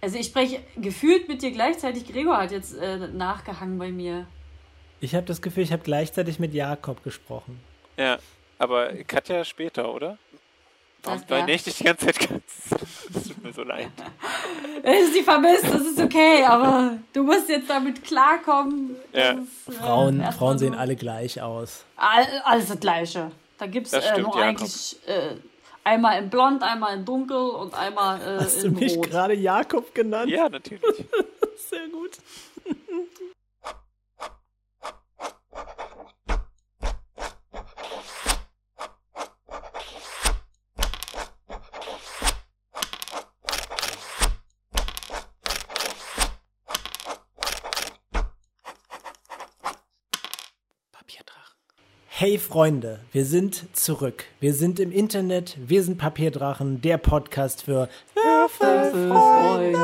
Also ich spreche gefühlt mit dir gleichzeitig. Gregor hat jetzt äh, nachgehangen bei mir. Ich habe das Gefühl, ich habe gleichzeitig mit Jakob gesprochen. Ja, aber Katja später, oder? Warum das, ja. ich die ganze Zeit ganz? Das tut mir so leid. Sie vermisst, das ist okay, aber du musst jetzt damit klarkommen. Ja. Ist, äh, Frauen, Frauen sehen alle gleich aus. All, alles das Gleiche. Da gibt es äh, nur eigentlich äh, einmal in Blond, einmal in Dunkel und einmal äh, Hast in du mich gerade Jakob genannt? Ja, natürlich. Sehr gut. Hey Freunde, wir sind zurück. Wir sind im Internet, wir sind Papierdrachen, der Podcast für Freunde.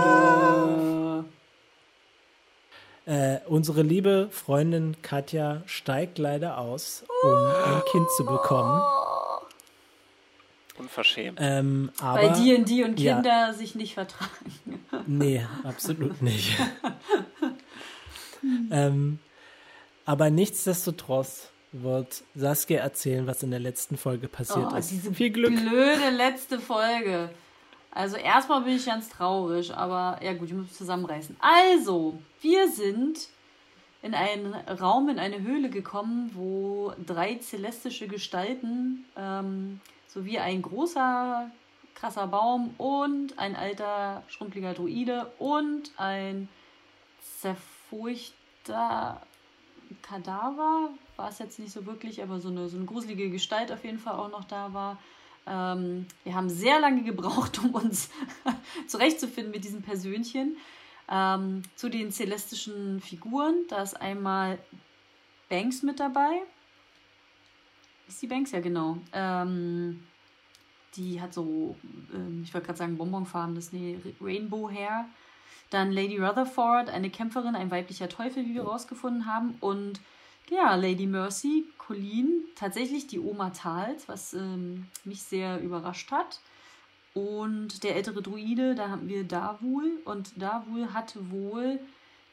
Äh, unsere liebe Freundin Katja steigt leider aus, um ein Kind zu bekommen. Unverschämt. Ähm, aber, Weil die und die und Kinder ja, sich nicht vertragen. nee, absolut nicht. ähm, aber nichtsdestotrotz wird Saskia erzählen, was in der letzten Folge passiert oh, ist. Diese Viel Glück. Blöde letzte Folge. Also erstmal bin ich ganz traurig, aber ja gut, ich muss zusammenreißen. Also, wir sind in einen Raum, in eine Höhle gekommen, wo drei celestische Gestalten ähm, sowie ein großer, krasser Baum und ein alter, schrumpeliger Druide und ein zerfurchter Kadaver, war es jetzt nicht so wirklich, aber so eine, so eine gruselige Gestalt auf jeden Fall auch noch da war. Ähm, wir haben sehr lange gebraucht, um uns zurechtzufinden mit diesem Persönchen. Ähm, zu den celestischen Figuren, da ist einmal Banks mit dabei. Ist die Banks? Ja, genau. Ähm, die hat so, ähm, ich wollte gerade sagen Bonbonfarben, das nee, Rainbow Hair. Dann Lady Rutherford, eine Kämpferin, ein weiblicher Teufel, wie wir rausgefunden haben. Und ja, Lady Mercy, Colleen, tatsächlich die Oma Tals, was ähm, mich sehr überrascht hat. Und der ältere Druide, da haben wir Davul. Und Davul hat wohl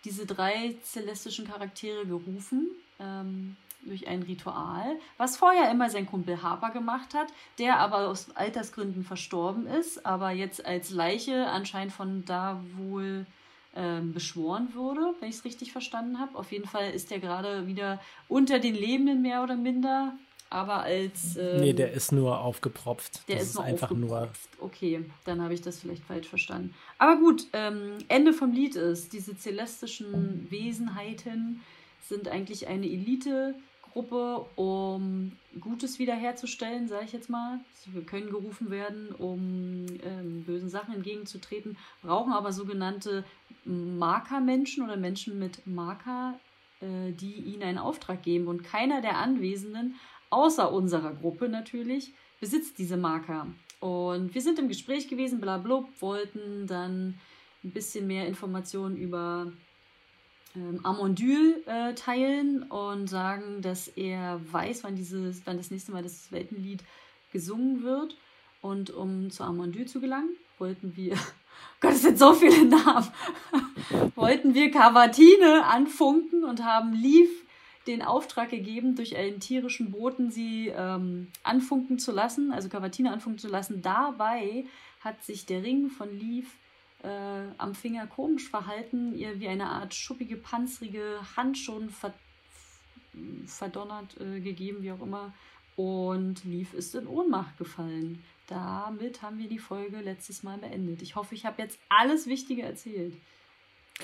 diese drei celestischen Charaktere gerufen ähm, durch ein Ritual, was vorher immer sein Kumpel Harper gemacht hat, der aber aus Altersgründen verstorben ist, aber jetzt als Leiche anscheinend von Davul ähm, beschworen wurde, wenn ich es richtig verstanden habe. Auf jeden Fall ist er gerade wieder unter den Lebenden mehr oder minder, aber als. Ähm, nee, der ist nur aufgepropft. Der das ist, ist einfach nur. Okay, dann habe ich das vielleicht falsch verstanden. Aber gut, ähm, Ende vom Lied ist, diese celestischen Wesenheiten sind eigentlich eine Elite Gruppe, um Gutes wiederherzustellen, sage ich jetzt mal. Wir können gerufen werden, um ähm, bösen Sachen entgegenzutreten, brauchen aber sogenannte Markermenschen oder Menschen mit Marker, äh, die ihnen einen Auftrag geben. Und keiner der Anwesenden, außer unserer Gruppe natürlich, besitzt diese Marker. Und wir sind im Gespräch gewesen, blablabla, wollten dann ein bisschen mehr Informationen über ähm, Amondyl äh, teilen und sagen, dass er weiß, wann, dieses, wann das nächste Mal das Weltenlied gesungen wird. Und um zu Amondyl zu gelangen, wollten wir, Gott, es sind so viele Namen, wollten wir Cavatine anfunken und haben Leaf den Auftrag gegeben, durch einen tierischen Boten sie ähm, anfunken zu lassen, also Cavatine anfunken zu lassen. Dabei hat sich der Ring von Leaf äh, am Finger komisch verhalten, ihr wie eine Art schuppige, panzrige Hand schon ver verdonnert äh, gegeben, wie auch immer. Und Leaf ist in Ohnmacht gefallen. Damit haben wir die Folge letztes Mal beendet. Ich hoffe, ich habe jetzt alles Wichtige erzählt.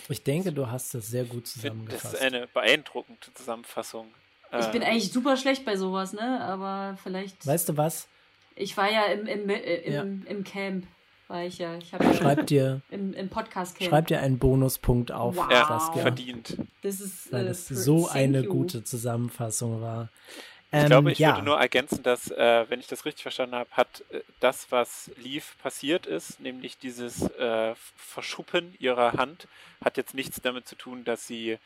Ich denke, du hast das sehr gut zusammengefasst. Das ist eine beeindruckende Zusammenfassung. Ich äh, bin eigentlich super schlecht bei sowas, ne? Aber vielleicht. Weißt du was? Ich war ja im, im, äh, im, ja. im Camp weil ich ja, ich habe ja dir, im, im Podcast Schreib dir einen Bonuspunkt auf, wow. ja, verdient. Das ist, weil das äh, so eine you. gute Zusammenfassung war. Ich ähm, glaube, ich ja. würde nur ergänzen, dass, äh, wenn ich das richtig verstanden habe, hat äh, das, was Leaf passiert ist, nämlich dieses äh, Verschuppen ihrer Hand, hat jetzt nichts damit zu tun, dass sie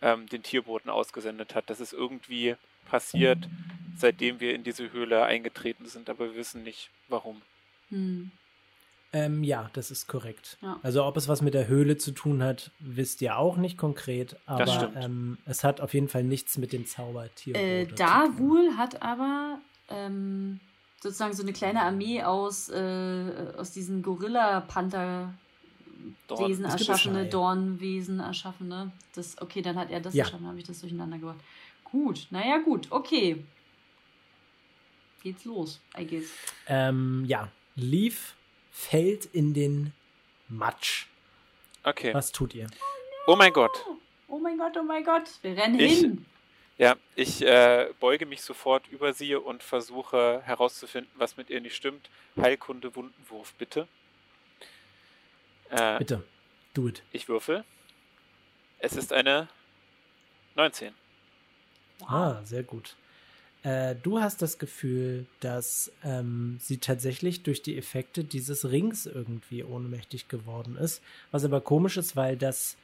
ähm, den Tierboten ausgesendet hat. Das ist irgendwie passiert, seitdem wir in diese Höhle eingetreten sind, aber wir wissen nicht warum. Hm. Ähm, ja, das ist korrekt. Ja. Also ob es was mit der Höhle zu tun hat, wisst ihr auch nicht konkret, aber ähm, es hat auf jeden Fall nichts mit dem Zaubertier. Äh, Darwul hat aber ähm, sozusagen so eine kleine Armee aus, äh, aus diesen Gorilla-Panther Wesen erschaffene, Dornwesen erschaffene. Das, okay, dann hat er das ja. erschaffen, habe ich das durcheinander gebracht. Gut, naja, gut, okay. Geht's los, I guess. Ähm, ja, Leaf fällt in den Matsch. Okay. Was tut ihr? Oh mein Gott. Oh mein Gott, oh mein Gott. Wir rennen ich, hin. Ja, ich äh, beuge mich sofort über sie und versuche herauszufinden, was mit ihr nicht stimmt. Heilkunde, Wundenwurf, bitte. Äh, bitte, do it. Ich würfel. Es ist eine 19. Wow. Ah, sehr gut. Äh, du hast das Gefühl, dass ähm, sie tatsächlich durch die Effekte dieses Rings irgendwie ohnmächtig geworden ist. Was aber komisch ist, weil das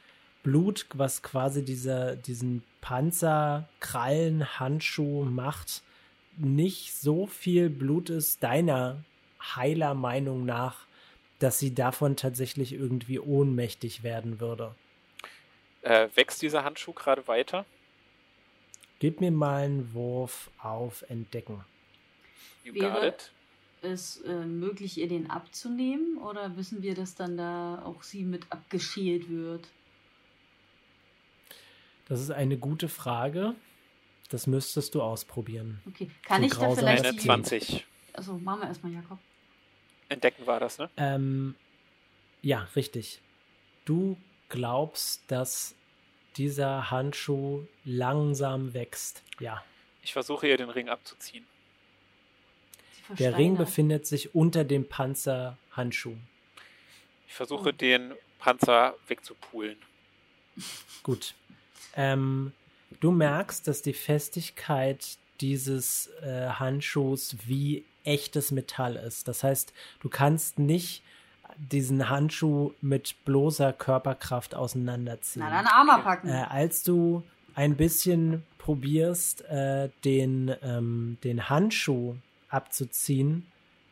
Blut, was quasi dieser, diesen Panzer, Krallen, Handschuh macht, nicht so viel Blut ist, deiner heiler Meinung nach, dass sie davon tatsächlich irgendwie ohnmächtig werden würde. Äh, wächst dieser Handschuh gerade weiter? Gib mir mal einen Wurf auf Entdecken. You Wäre es äh, möglich, ihr den abzunehmen oder wissen wir, dass dann da auch sie mit abgeschält wird? Das ist eine gute Frage. Das müsstest du ausprobieren. Okay, kann so ich da vielleicht eine 20. Also machen wir erstmal, Jakob. Entdecken war das, ne? Ähm, ja, richtig. Du glaubst, dass dieser Handschuh langsam wächst. Ja. Ich versuche ihr den Ring abzuziehen. Der Ring befindet sich unter dem Panzerhandschuh. Ich versuche oh. den Panzer wegzupulen. Gut. Ähm, du merkst, dass die Festigkeit dieses äh, Handschuhs wie echtes Metall ist. Das heißt, du kannst nicht diesen Handschuh mit bloßer Körperkraft auseinanderziehen. Na, dann Armer packen. Äh, als du ein bisschen probierst, äh, den, ähm, den Handschuh abzuziehen,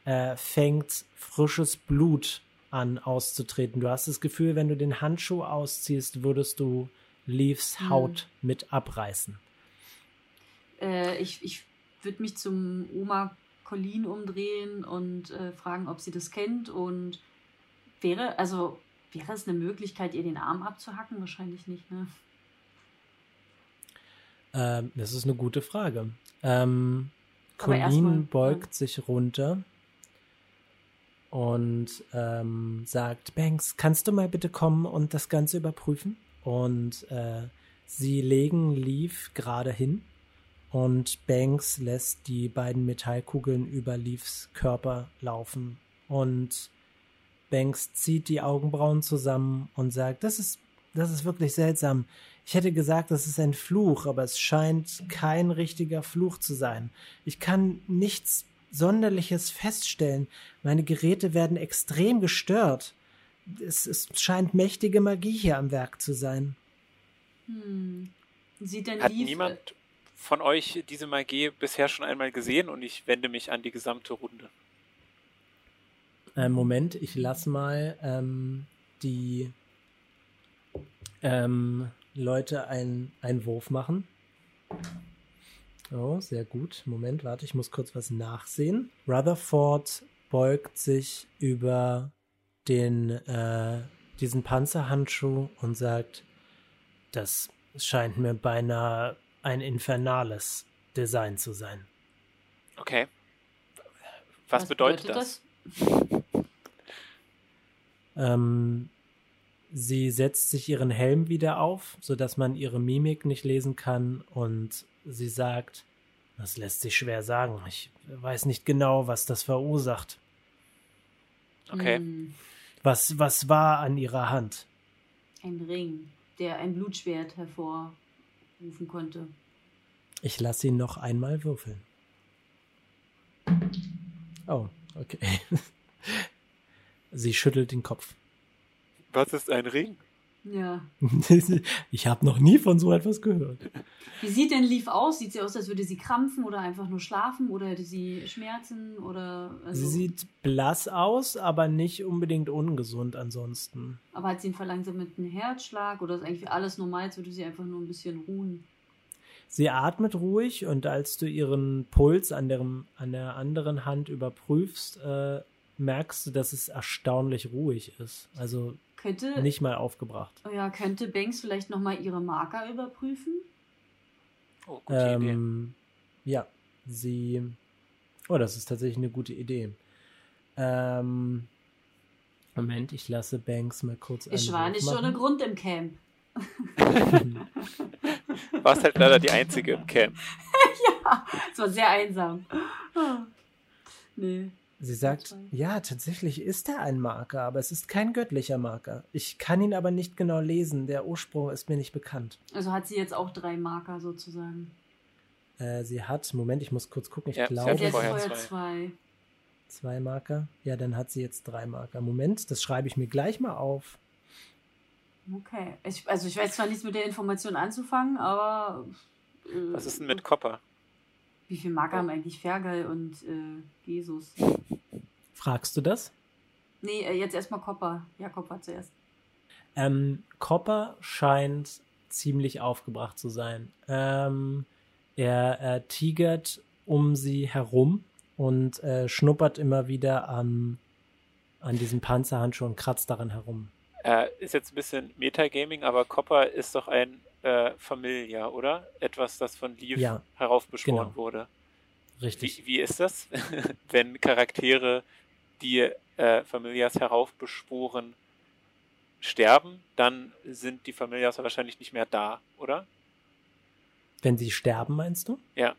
äh, fängt frisches Blut an auszutreten. Du hast das Gefühl, wenn du den Handschuh ausziehst, würdest du Leaves hm. Haut mit abreißen. Äh, ich ich würde mich zum Oma Colleen umdrehen und äh, fragen, ob sie das kennt und Wäre, also, wäre es eine Möglichkeit, ihr den Arm abzuhacken? Wahrscheinlich nicht, ne? Ähm, das ist eine gute Frage. Ähm, Colleen beugt ja. sich runter und ähm, sagt, Banks, kannst du mal bitte kommen und das Ganze überprüfen? Und äh, sie legen Leaf gerade hin und Banks lässt die beiden Metallkugeln über Leafs Körper laufen und Banks zieht die Augenbrauen zusammen und sagt, das ist, das ist wirklich seltsam. Ich hätte gesagt, das ist ein Fluch, aber es scheint kein richtiger Fluch zu sein. Ich kann nichts Sonderliches feststellen. Meine Geräte werden extrem gestört. Es, es scheint mächtige Magie hier am Werk zu sein. Hm. Sieht denn Hat niemand von euch diese Magie bisher schon einmal gesehen und ich wende mich an die gesamte Runde. Äh, Moment, ich lass mal ähm, die ähm, Leute einen Wurf machen. Oh, sehr gut. Moment, warte, ich muss kurz was nachsehen. Rutherford beugt sich über den äh, diesen Panzerhandschuh und sagt, das scheint mir beinahe ein infernales Design zu sein. Okay. Was, was bedeutet, bedeutet, das? Ähm, sie setzt sich ihren Helm wieder auf, sodass man ihre Mimik nicht lesen kann und sie sagt, das lässt sich schwer sagen. Ich weiß nicht genau, was das verursacht. Okay. Hm. Was, was war an ihrer Hand? Ein Ring, der ein Blutschwert hervorrufen konnte. Ich lasse ihn noch einmal würfeln. Oh, okay. Sie schüttelt den Kopf. Was ist ein Ring? Ja. ich habe noch nie von so etwas gehört. Wie sieht denn Leaf aus? Sieht sie aus, als würde sie krampfen oder einfach nur schlafen oder hätte sie Schmerzen oder. Also sie sieht blass aus, aber nicht unbedingt ungesund ansonsten. Aber hat sie einen verlangsamten Herzschlag oder ist eigentlich alles normal, als würde sie einfach nur ein bisschen ruhen? Sie atmet ruhig und als du ihren Puls an der, an der anderen Hand überprüfst, äh, merkst du, dass es erstaunlich ruhig ist. Also könnte, nicht mal aufgebracht. Oh ja, könnte Banks vielleicht nochmal ihre Marker überprüfen? Oh, gute ähm, Idee. Ja, sie. Oh, das ist tatsächlich eine gute Idee. Ähm, Moment, ich lasse Banks mal kurz. Ich war nicht schon ein Grund im Camp. Warst halt leider die Einzige im Camp. ja, es war sehr einsam. Nee. Sie sagt, ja, tatsächlich ist er ein Marker, aber es ist kein göttlicher Marker. Ich kann ihn aber nicht genau lesen. Der Ursprung ist mir nicht bekannt. Also hat sie jetzt auch drei Marker sozusagen. Äh, sie hat, Moment, ich muss kurz gucken. Ich ja, glaube, sie hat vorher zwei. zwei. Zwei Marker? Ja, dann hat sie jetzt drei Marker. Moment, das schreibe ich mir gleich mal auf. Okay. Ich, also ich weiß zwar nichts mit der Information anzufangen, aber. Äh, Was ist denn mit Copper? Wie viel Marker haben eigentlich Fergal und äh, Jesus? Fragst du das? Nee, äh, jetzt erstmal Copper. Ja, Copper zuerst. Ähm, Copper scheint ziemlich aufgebracht zu sein. Ähm, er, er tigert um sie herum und äh, schnuppert immer wieder am, an diesem Panzerhandschuh und kratzt daran herum. Äh, ist jetzt ein bisschen Metagaming, aber Copper ist doch ein äh, Familia, oder? Etwas, das von Leaf ja, heraufbeschworen genau. wurde. Richtig. Wie, wie ist das, wenn Charaktere, die äh, Familias heraufbeschworen, sterben, dann sind die Familias wahrscheinlich nicht mehr da, oder? Wenn sie sterben, meinst du? Ja.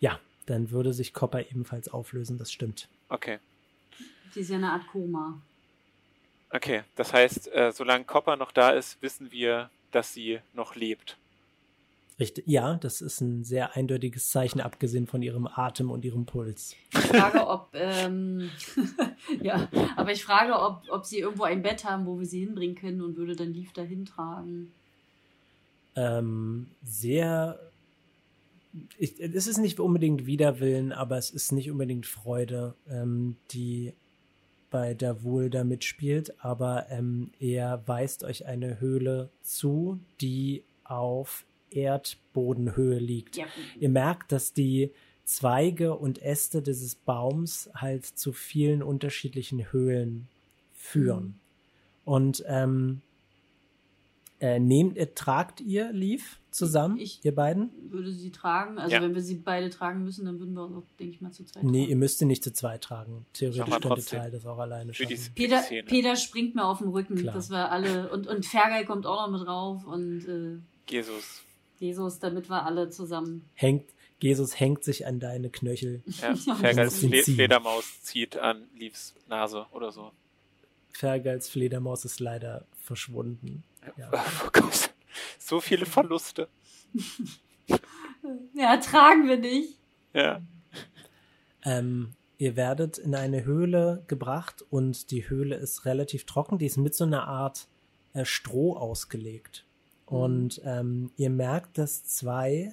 Ja, dann würde sich Copper ebenfalls auflösen, das stimmt. Okay. Die ist ja eine Art Koma. Okay, das heißt, äh, solange Copper noch da ist, wissen wir, dass sie noch lebt. Richtig, ja, das ist ein sehr eindeutiges Zeichen, abgesehen von ihrem Atem und ihrem Puls. Ich frage, ob, ähm, ja, aber ich frage, ob, ob sie irgendwo ein Bett haben, wo wir sie hinbringen können und würde dann Leaf dahin tragen. Ähm, sehr, ich, es ist nicht unbedingt Widerwillen, aber es ist nicht unbedingt Freude, ähm, die bei der Wohl mitspielt, aber ähm, er weist euch eine Höhle zu, die auf Erdbodenhöhe liegt. Ja. Ihr merkt, dass die Zweige und Äste dieses Baums halt zu vielen unterschiedlichen Höhlen führen. Mhm. Und ähm, äh, nehmt, äh, tragt ihr Leaf zusammen, ich ihr beiden? würde sie tragen. Also ja. wenn wir sie beide tragen müssen, dann würden wir auch, denke ich mal, zu zweit Nee, tragen. ihr müsst sie nicht zu zweit tragen. Theoretisch könnte Teil das auch alleine schaffen. Peter, Peter springt mir auf den Rücken, Klar. dass wir alle, und, und Fergal kommt auch noch mit drauf und äh, Jesus. Jesus, damit wir alle zusammen. Hängt, Jesus hängt sich an deine Knöchel. Ja, Fergals Fledermaus zieht an Leaves Nase oder so. Fergals Fledermaus ist leider verschwunden. Ja. Oh Gott. So viele Verluste. ja, tragen wir nicht. Ja. Ähm, ihr werdet in eine Höhle gebracht und die Höhle ist relativ trocken. Die ist mit so einer Art äh, Stroh ausgelegt. Mhm. Und ähm, ihr merkt, dass zwei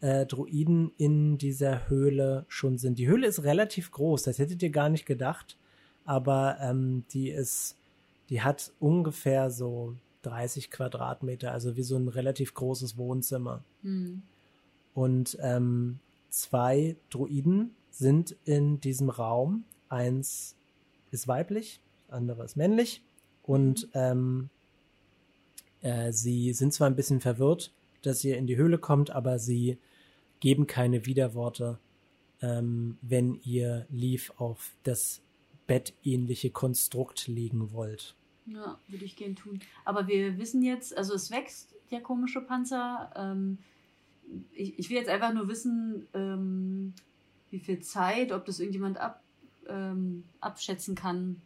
äh, Druiden in dieser Höhle schon sind. Die Höhle ist relativ groß, das hättet ihr gar nicht gedacht, aber ähm, die ist, die hat ungefähr so 30 Quadratmeter, also wie so ein relativ großes Wohnzimmer. Mhm. Und ähm, zwei Druiden sind in diesem Raum. Eins ist weiblich, andere ist männlich. Und mhm. ähm, äh, sie sind zwar ein bisschen verwirrt, dass ihr in die Höhle kommt, aber sie geben keine Widerworte, ähm, wenn ihr Leaf auf das bettähnliche Konstrukt legen wollt. Ja, würde ich gern tun. Aber wir wissen jetzt, also es wächst der komische Panzer. Ähm, ich, ich will jetzt einfach nur wissen, ähm, wie viel Zeit, ob das irgendjemand ab, ähm, abschätzen kann,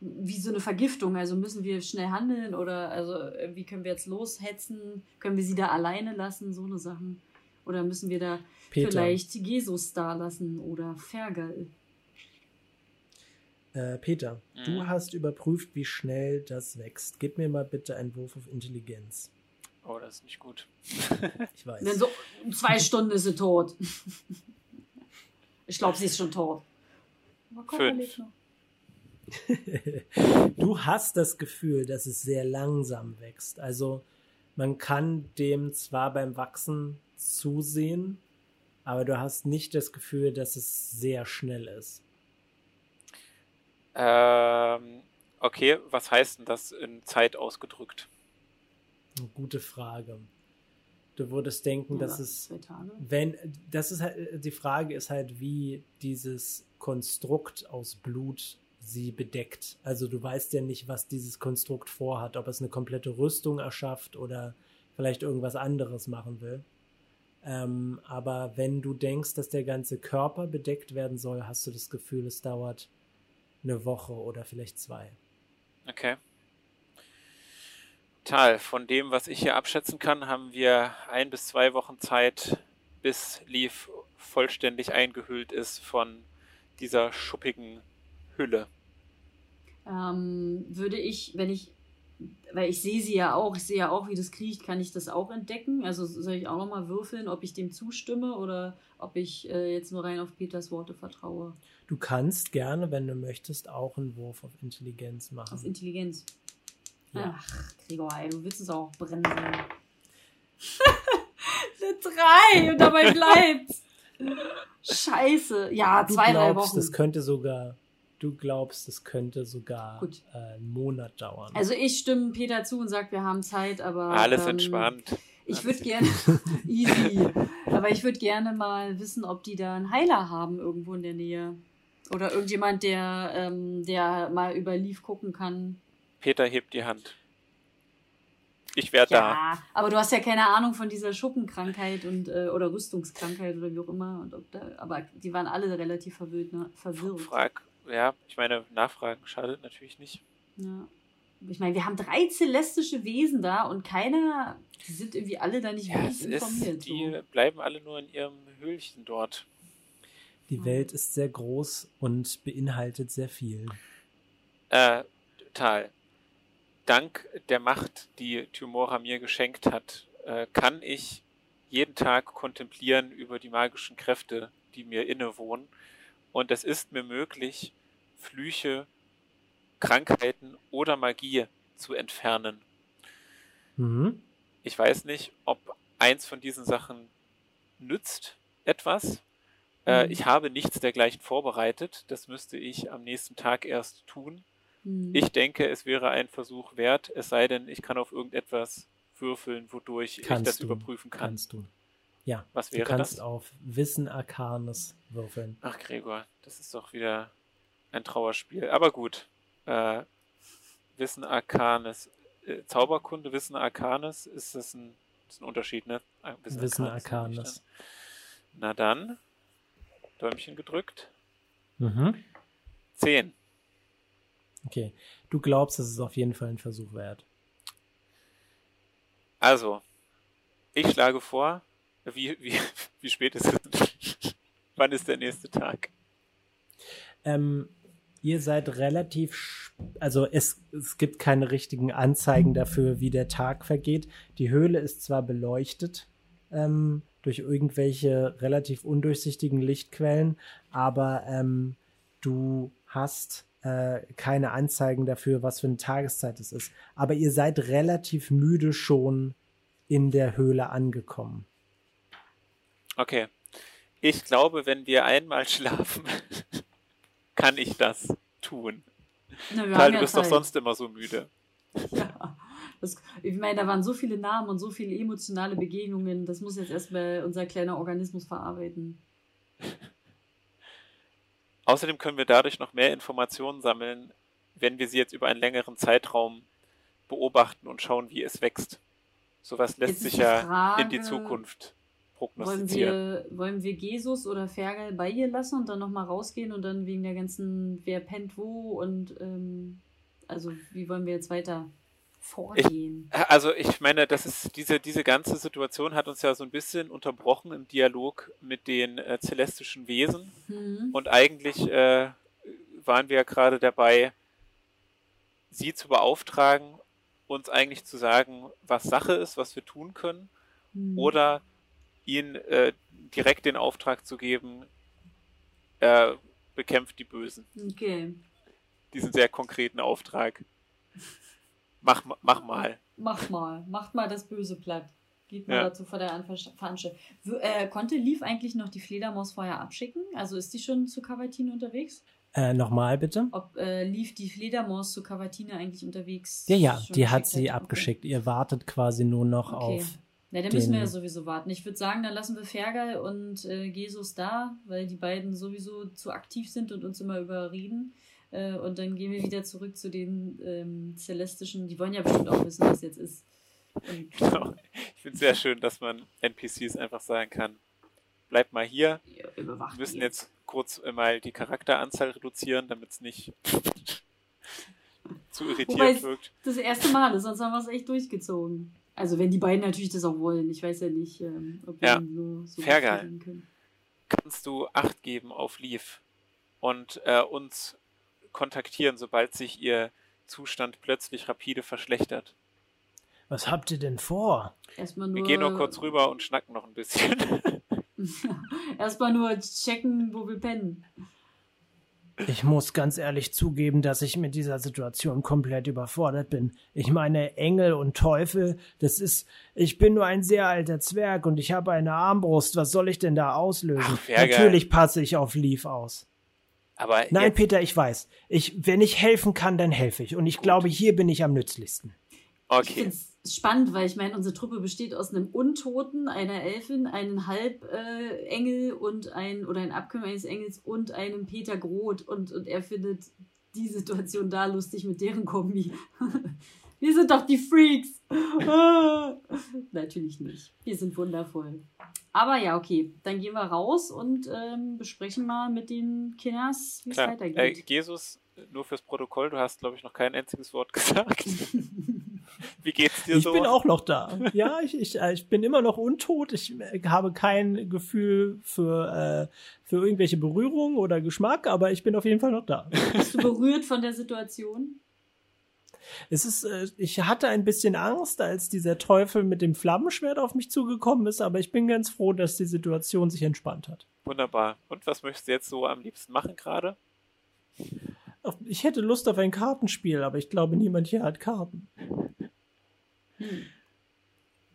wie so eine Vergiftung. Also müssen wir schnell handeln oder also wie können wir jetzt loshetzen? Können wir sie da alleine lassen? So eine Sachen. Oder müssen wir da Peter. vielleicht Jesus da lassen oder Fergal? Äh, Peter, mhm. du hast überprüft, wie schnell das wächst. Gib mir mal bitte einen Wurf auf Intelligenz. Oh, das ist nicht gut. ich weiß. Denn so zwei Stunden ist sie tot. ich glaube, sie ist schon tot. Fünf. du hast das Gefühl, dass es sehr langsam wächst. Also man kann dem zwar beim Wachsen zusehen, aber du hast nicht das Gefühl, dass es sehr schnell ist. Ähm, okay, was heißt denn das in Zeit ausgedrückt? Eine gute Frage. Du würdest denken, ja, dass es, wenn, das ist halt, die Frage ist halt, wie dieses Konstrukt aus Blut sie bedeckt. Also du weißt ja nicht, was dieses Konstrukt vorhat, ob es eine komplette Rüstung erschafft oder vielleicht irgendwas anderes machen will. Ähm, aber wenn du denkst, dass der ganze Körper bedeckt werden soll, hast du das Gefühl, es dauert eine Woche oder vielleicht zwei. Okay. Tal, von dem, was ich hier abschätzen kann, haben wir ein bis zwei Wochen Zeit, bis Leaf vollständig eingehüllt ist von dieser schuppigen Hülle. Ähm, würde ich, wenn ich, weil ich sehe sie ja auch, ich sehe ja auch, wie das kriecht, kann ich das auch entdecken? Also soll ich auch nochmal würfeln, ob ich dem zustimme oder ob ich äh, jetzt nur rein auf Peters Worte vertraue? Du kannst gerne, wenn du möchtest, auch einen Wurf auf Intelligenz machen. Auf Intelligenz. Ja. Ach, Gregor, ey, du willst es auch brennen. Eine drei und dabei bleibt's. Scheiße. Ja, du zwei, glaubst, drei Wochen. Das könnte sogar, du glaubst, das könnte sogar äh, einen Monat dauern. Also ich stimme Peter zu und sage, wir haben Zeit, aber. Alles ähm, entspannt. Ich würde gerne, easy, aber ich würde gerne mal wissen, ob die da einen Heiler haben irgendwo in der Nähe. Oder irgendjemand, der, ähm, der mal über Leaf gucken kann. Peter hebt die Hand. Ich werde ja, da. Ja, aber du hast ja keine Ahnung von dieser Schuppenkrankheit und äh, oder Rüstungskrankheit oder wie auch immer. Und ob da, aber die waren alle relativ verwirrt. Ne? verwirrt. Frag, ja, ich meine, Nachfragen schadet natürlich nicht. Ja. Ich meine, wir haben drei celestische Wesen da und keiner, die sind irgendwie alle da nicht ja, wirklich informiert. Ist, die so. bleiben alle nur in ihrem Höhlchen dort. Die Welt ist sehr groß und beinhaltet sehr viel. Äh, total dank der Macht, die Tymora mir geschenkt hat, äh, kann ich jeden Tag kontemplieren über die magischen Kräfte, die mir innewohnen. Und es ist mir möglich, Flüche, Krankheiten oder Magie zu entfernen. Mhm. Ich weiß nicht, ob eins von diesen Sachen nützt etwas. Äh, mhm. ich habe nichts dergleichen vorbereitet. Das müsste ich am nächsten Tag erst tun. Hm. Ich denke, es wäre ein Versuch wert, es sei denn, ich kann auf irgendetwas würfeln, wodurch kannst ich das du, überprüfen kann. Kannst du. Ja. Was wäre du kannst das? auf Wissen Arcanes würfeln. Ach, Gregor, das ist doch wieder ein Trauerspiel. Aber gut. Äh, Wissen Arcanes. Äh, Zauberkunde, Wissen Arcanes, ist das ein, ist ein Unterschied, ne? Ah, Wissen, Wissen Arcanes. Arcanes. Na dann. Däumchen gedrückt. Mhm. Zehn. Okay. Du glaubst, es ist auf jeden Fall ein Versuch wert. Also, ich schlage vor, wie, wie, wie spät ist es? Wann ist der nächste Tag? Ähm, ihr seid relativ, also es, es gibt keine richtigen Anzeigen dafür, wie der Tag vergeht. Die Höhle ist zwar beleuchtet ähm, durch irgendwelche relativ undurchsichtigen Lichtquellen, aber ähm, du hast äh, keine Anzeigen dafür, was für eine Tageszeit es ist. Aber ihr seid relativ müde schon in der Höhle angekommen. Okay. Ich glaube, wenn wir einmal schlafen, kann ich das tun. Na, Karl, du bist Zeit. doch sonst immer so müde. Ja. Das, ich meine, da waren so viele Namen und so viele emotionale Begegnungen. Das muss jetzt erstmal unser kleiner Organismus verarbeiten. Außerdem können wir dadurch noch mehr Informationen sammeln, wenn wir sie jetzt über einen längeren Zeitraum beobachten und schauen, wie es wächst. Sowas lässt sich ja Frage, in die Zukunft prognostizieren. Wollen wir, wollen wir Jesus oder Fergal bei ihr lassen und dann nochmal rausgehen und dann wegen der ganzen, wer pennt wo und ähm, also wie wollen wir jetzt weiter vorgehen? Ich, also ich meine, das ist diese, diese ganze Situation hat uns ja so ein bisschen unterbrochen im Dialog mit den äh, celestischen Wesen. Mhm. Und eigentlich äh, waren wir ja gerade dabei, sie zu beauftragen, uns eigentlich zu sagen, was Sache ist, was wir tun können, hm. oder ihnen äh, direkt den Auftrag zu geben, er bekämpft die Bösen. Okay. Diesen sehr konkreten Auftrag. Mach, mach mal. Mach mal. Macht mal das Böse platt. Geht mal ja. dazu vor der Veranstaltung. Äh, konnte Leaf eigentlich noch die Fledermaus vorher abschicken? Also ist die schon zu Cavatine unterwegs? Äh, Nochmal bitte? Ob äh, Leaf die Fledermaus zu Cavatine eigentlich unterwegs Ja, ja, die hat sie hat? abgeschickt. Okay. Ihr wartet quasi nur noch okay. auf. Na, dann müssen wir ja sowieso warten. Ich würde sagen, dann lassen wir Fergal und äh, Jesus da, weil die beiden sowieso zu aktiv sind und uns immer überreden. Äh, und dann gehen wir wieder zurück zu den ähm, Celestischen. Die wollen ja bestimmt auch wissen, was jetzt ist. Und, genau. Ich finde es sehr schön, dass man NPCs einfach sagen kann, bleib mal hier. Wir müssen jetzt kurz mal die Charakteranzahl reduzieren, damit es nicht zu irritiert Wobei wirkt. Das erste Mal ist, sonst haben wir es echt durchgezogen. Also wenn die beiden natürlich das auch wollen. Ich weiß ja nicht, ähm, ob wir ja. so, so können. Kannst du Acht geben auf Leaf und äh, uns kontaktieren, sobald sich ihr Zustand plötzlich rapide verschlechtert. Was habt ihr denn vor? Erstmal nur, Wir gehen nur kurz rüber und schnacken noch ein bisschen. Erstmal nur checken, wo wir pennen. Ich muss ganz ehrlich zugeben, dass ich mit dieser Situation komplett überfordert bin. Ich meine, Engel und Teufel, das ist. Ich bin nur ein sehr alter Zwerg und ich habe eine Armbrust. Was soll ich denn da auslösen? Ach, Natürlich passe ich auf Leaf aus. Aber Nein, Peter, ich weiß. Ich, wenn ich helfen kann, dann helfe ich. Und ich Gut. glaube, hier bin ich am nützlichsten. Okay. Ich finde es spannend, weil ich meine, unsere Truppe besteht aus einem Untoten, einer Elfin, einem Halbengel und ein oder ein Abkömmling eines Engels und einem Peter Groth und, und er findet die Situation da lustig mit deren Kombi. Wir sind doch die Freaks. Natürlich nicht. Wir sind wundervoll. Aber ja, okay. Dann gehen wir raus und ähm, besprechen mal mit den Kinders, wie es weitergeht. Äh, Jesus, nur fürs Protokoll, du hast, glaube ich, noch kein einziges Wort gesagt. wie geht's dir ich so? Ich bin auch noch da. Ja, ich, ich, äh, ich bin immer noch untot. Ich äh, habe kein Gefühl für, äh, für irgendwelche Berührung oder Geschmack, aber ich bin auf jeden Fall noch da. Bist du berührt von der Situation? Es ist, äh, ich hatte ein bisschen Angst, als dieser Teufel mit dem Flammenschwert auf mich zugekommen ist, aber ich bin ganz froh, dass die Situation sich entspannt hat. Wunderbar. Und was möchtest du jetzt so am liebsten machen gerade? Ich hätte Lust auf ein Kartenspiel, aber ich glaube, niemand hier hat Karten. Hm.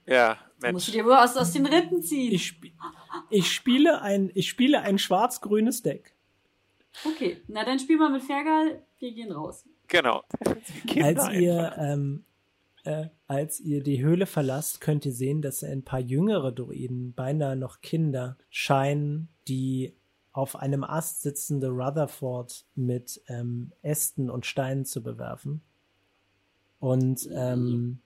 Ja, Mensch. Musst du dir wohl aus, aus den Rippen ziehen. Ich, sp ich spiele ein, ich spiele ein schwarz-grünes Deck. Okay, na dann spiel mal mit Fergal. Wir gehen raus. Genau. Als ihr, ähm, äh, als ihr die Höhle verlasst, könnt ihr sehen, dass ein paar jüngere Druiden, beinahe noch Kinder, scheinen, die auf einem Ast sitzende Rutherford mit ähm, Ästen und Steinen zu bewerfen. Und ähm,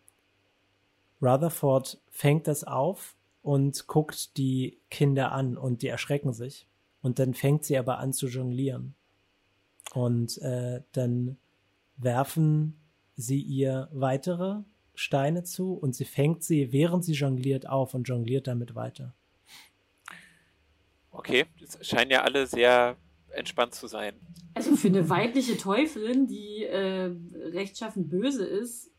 Rutherford fängt das auf und guckt die Kinder an und die erschrecken sich. Und dann fängt sie aber an zu jonglieren. Und äh, dann werfen sie ihr weitere Steine zu und sie fängt sie, während sie jongliert, auf und jongliert damit weiter. Okay, das scheinen ja alle sehr entspannt zu sein. Also für eine weibliche Teufelin, die äh, rechtschaffen böse ist,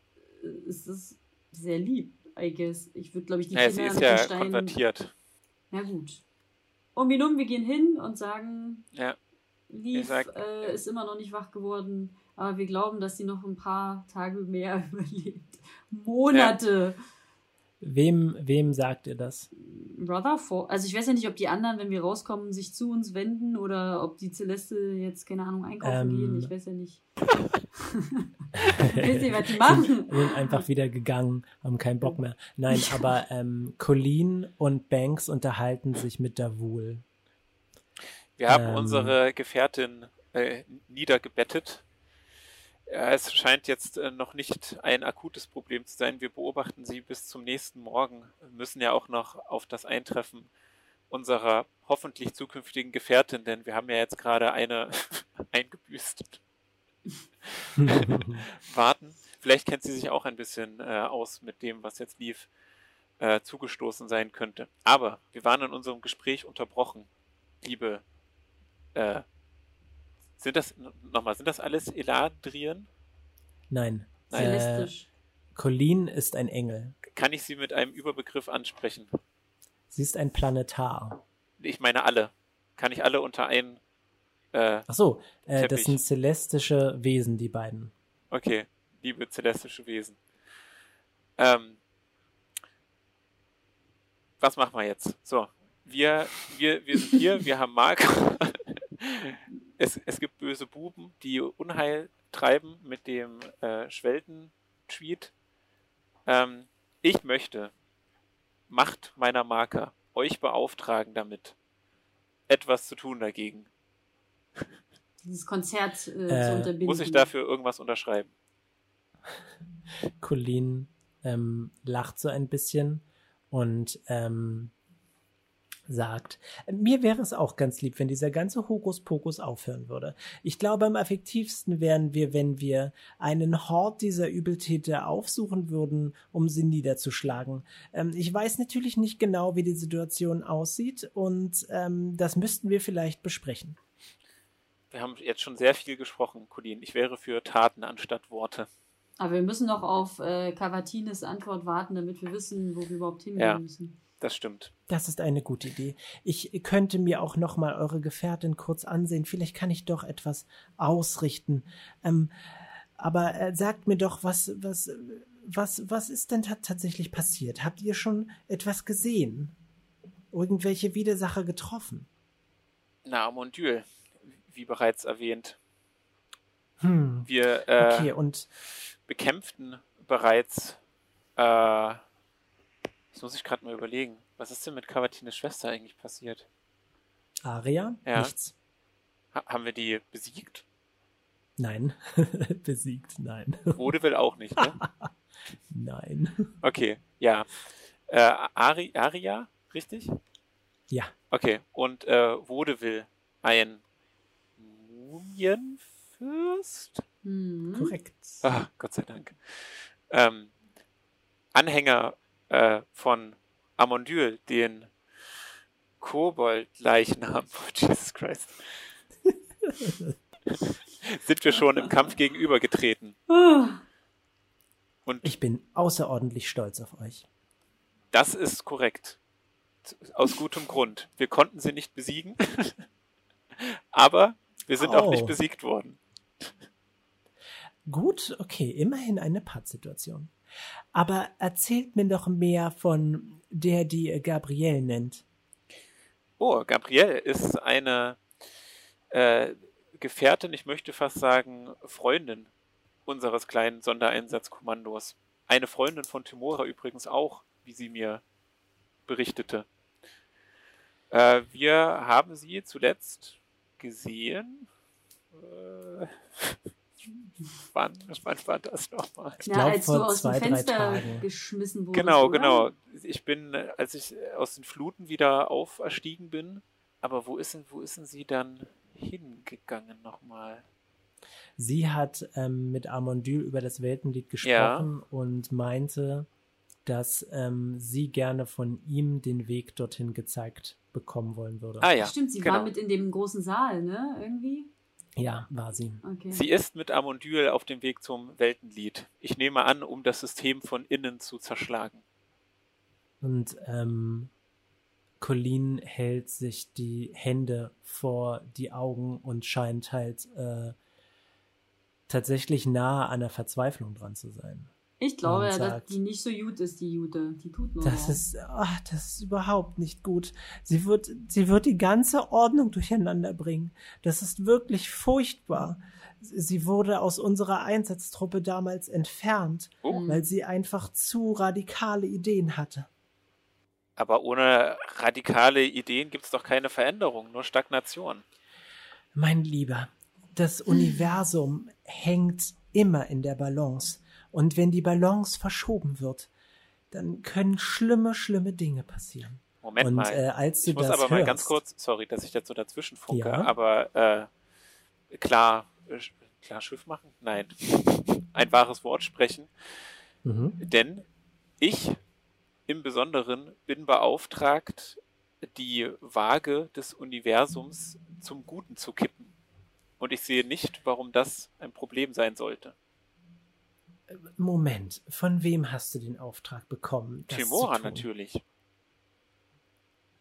ist das sehr lieb, I guess. Ich würde, glaube ich, die naja, Kinder sie ist ja Steinen... konvertiert. Na gut. Um ihn um, wir gehen hin und sagen, ja. Lief sag, äh, ist immer noch nicht wach geworden. Aber wir glauben, dass sie noch ein paar Tage mehr überlebt. Monate. Ja. Wem, wem sagt ihr das? Rutherford. Also ich weiß ja nicht, ob die anderen, wenn wir rauskommen, sich zu uns wenden oder ob die Celeste jetzt, keine Ahnung, einkaufen ähm, gehen. Ich weiß ja nicht. ich weiß nicht, was die machen. Sind, sind einfach wieder gegangen, haben keinen Bock mehr. Nein, aber ähm, Colleen und Banks unterhalten sich mit Davul. Wir haben ähm, unsere Gefährtin äh, niedergebettet ja, es scheint jetzt äh, noch nicht ein akutes Problem zu sein. Wir beobachten sie bis zum nächsten Morgen, wir müssen ja auch noch auf das Eintreffen unserer hoffentlich zukünftigen Gefährtin, denn wir haben ja jetzt gerade eine eingebüßt. Warten. Vielleicht kennt sie sich auch ein bisschen äh, aus mit dem, was jetzt lief, äh, zugestoßen sein könnte. Aber wir waren in unserem Gespräch unterbrochen, liebe äh, Sind das, nochmal, sind das alles Eladrien? Nein. Nein. Äh, Colleen ist ein Engel. Kann ich sie mit einem Überbegriff ansprechen? Sie ist ein Planetar. Ich meine alle. Kann ich alle unter einen. Äh, Ach so, äh, das sind celestische Wesen, die beiden. Okay, liebe celestische Wesen. Ähm, was machen wir jetzt? So, wir, wir, wir sind hier, wir haben Mark. es, es gibt böse Buben, die Unheil treiben mit dem äh, Schwelten-Tweet. Ähm, ich möchte Macht meiner Marker euch beauftragen damit, etwas zu tun dagegen. Dieses Konzert äh, äh, zu unterbinden. Muss ich dafür irgendwas unterschreiben? Colleen ähm, lacht so ein bisschen und ähm, sagt, mir wäre es auch ganz lieb, wenn dieser ganze Hokuspokus aufhören würde. Ich glaube, am effektivsten wären wir, wenn wir einen Hort dieser Übeltäter aufsuchen würden, um sie niederzuschlagen. Ähm, ich weiß natürlich nicht genau, wie die Situation aussieht und ähm, das müssten wir vielleicht besprechen. Wir haben jetzt schon sehr viel gesprochen, Colin. Ich wäre für Taten anstatt Worte. Aber wir müssen noch auf äh, Cavatines Antwort warten, damit wir wissen, wo wir überhaupt hingehen ja. müssen. Das stimmt. Das ist eine gute Idee. Ich könnte mir auch noch mal eure Gefährtin kurz ansehen. Vielleicht kann ich doch etwas ausrichten. Ähm, aber äh, sagt mir doch, was, was, was, was ist denn tatsächlich passiert? Habt ihr schon etwas gesehen? Irgendwelche Widersacher getroffen? Na, Mondieu, wie bereits erwähnt. Hm. Wir äh, okay, und bekämpften bereits äh, Jetzt muss ich gerade mal überlegen. Was ist denn mit Cavatines Schwester eigentlich passiert? Aria? Ja. Nichts. Ha haben wir die besiegt? Nein. besiegt, nein. Vaudeville auch nicht, ne? nein. Okay, ja. Äh, Ari Aria, richtig? Ja. Okay, und äh, Vaudeville, ein Mumienfürst? Mhm. Korrekt. Ah, Gott sei Dank. Ähm, Anhänger äh, von Amondyl, den Kobold-Leichnam, oh, Jesus Christ, sind wir schon im Kampf gegenübergetreten. Und ich bin außerordentlich stolz auf euch. Das ist korrekt. Aus gutem Grund. Wir konnten sie nicht besiegen, aber wir sind oh. auch nicht besiegt worden. Gut, okay, immerhin eine Pattsituation. Aber erzählt mir doch mehr von der, die Gabrielle nennt. Oh, Gabrielle ist eine äh, Gefährtin, ich möchte fast sagen Freundin unseres kleinen Sondereinsatzkommandos. Eine Freundin von Timora übrigens auch, wie sie mir berichtete. Äh, wir haben sie zuletzt gesehen. Äh, wann, wann war das nochmal? Ich glaube, als vor du aus zwei, dem Fenster geschmissen wurdest. Genau, oder? genau. Ich bin, als ich aus den Fluten wieder auferstiegen bin, aber wo ist denn, wo ist denn sie dann hingegangen nochmal? Sie hat ähm, mit Armondyl über das Weltenlied gesprochen ja. und meinte, dass ähm, sie gerne von ihm den Weg dorthin gezeigt bekommen wollen würde. Ah ja. Stimmt, sie genau. war mit in dem großen Saal, ne? Irgendwie. Ja, war sie. Okay. Sie ist mit Amondyl auf dem Weg zum Weltenlied. Ich nehme an, um das System von innen zu zerschlagen. Und ähm, Colleen hält sich die Hände vor die Augen und scheint halt äh, tatsächlich nahe an der Verzweiflung dran zu sein. Ich glaube ja, dass die nicht so gut ist, die Jute. Die tut nur. Das noch. ist, ach, das ist überhaupt nicht gut. Sie wird, sie wird die ganze Ordnung durcheinander bringen. Das ist wirklich furchtbar. Sie wurde aus unserer Einsatztruppe damals entfernt, oh. weil sie einfach zu radikale Ideen hatte. Aber ohne radikale Ideen gibt es doch keine Veränderung, nur Stagnation. Mein Lieber, das Universum hängt immer in der Balance. Und wenn die Balance verschoben wird, dann können schlimme, schlimme Dinge passieren. Moment und, mal. Äh, als du ich muss das aber hörst, mal ganz kurz, sorry, dass ich jetzt so dazwischen funke, ja? aber äh, klar, äh, klar Schiff machen? Nein. Ein wahres Wort sprechen. Mhm. Denn ich im Besonderen bin beauftragt, die Waage des Universums zum Guten zu kippen. Und ich sehe nicht, warum das ein Problem sein sollte. Moment, von wem hast du den Auftrag bekommen? Timora natürlich.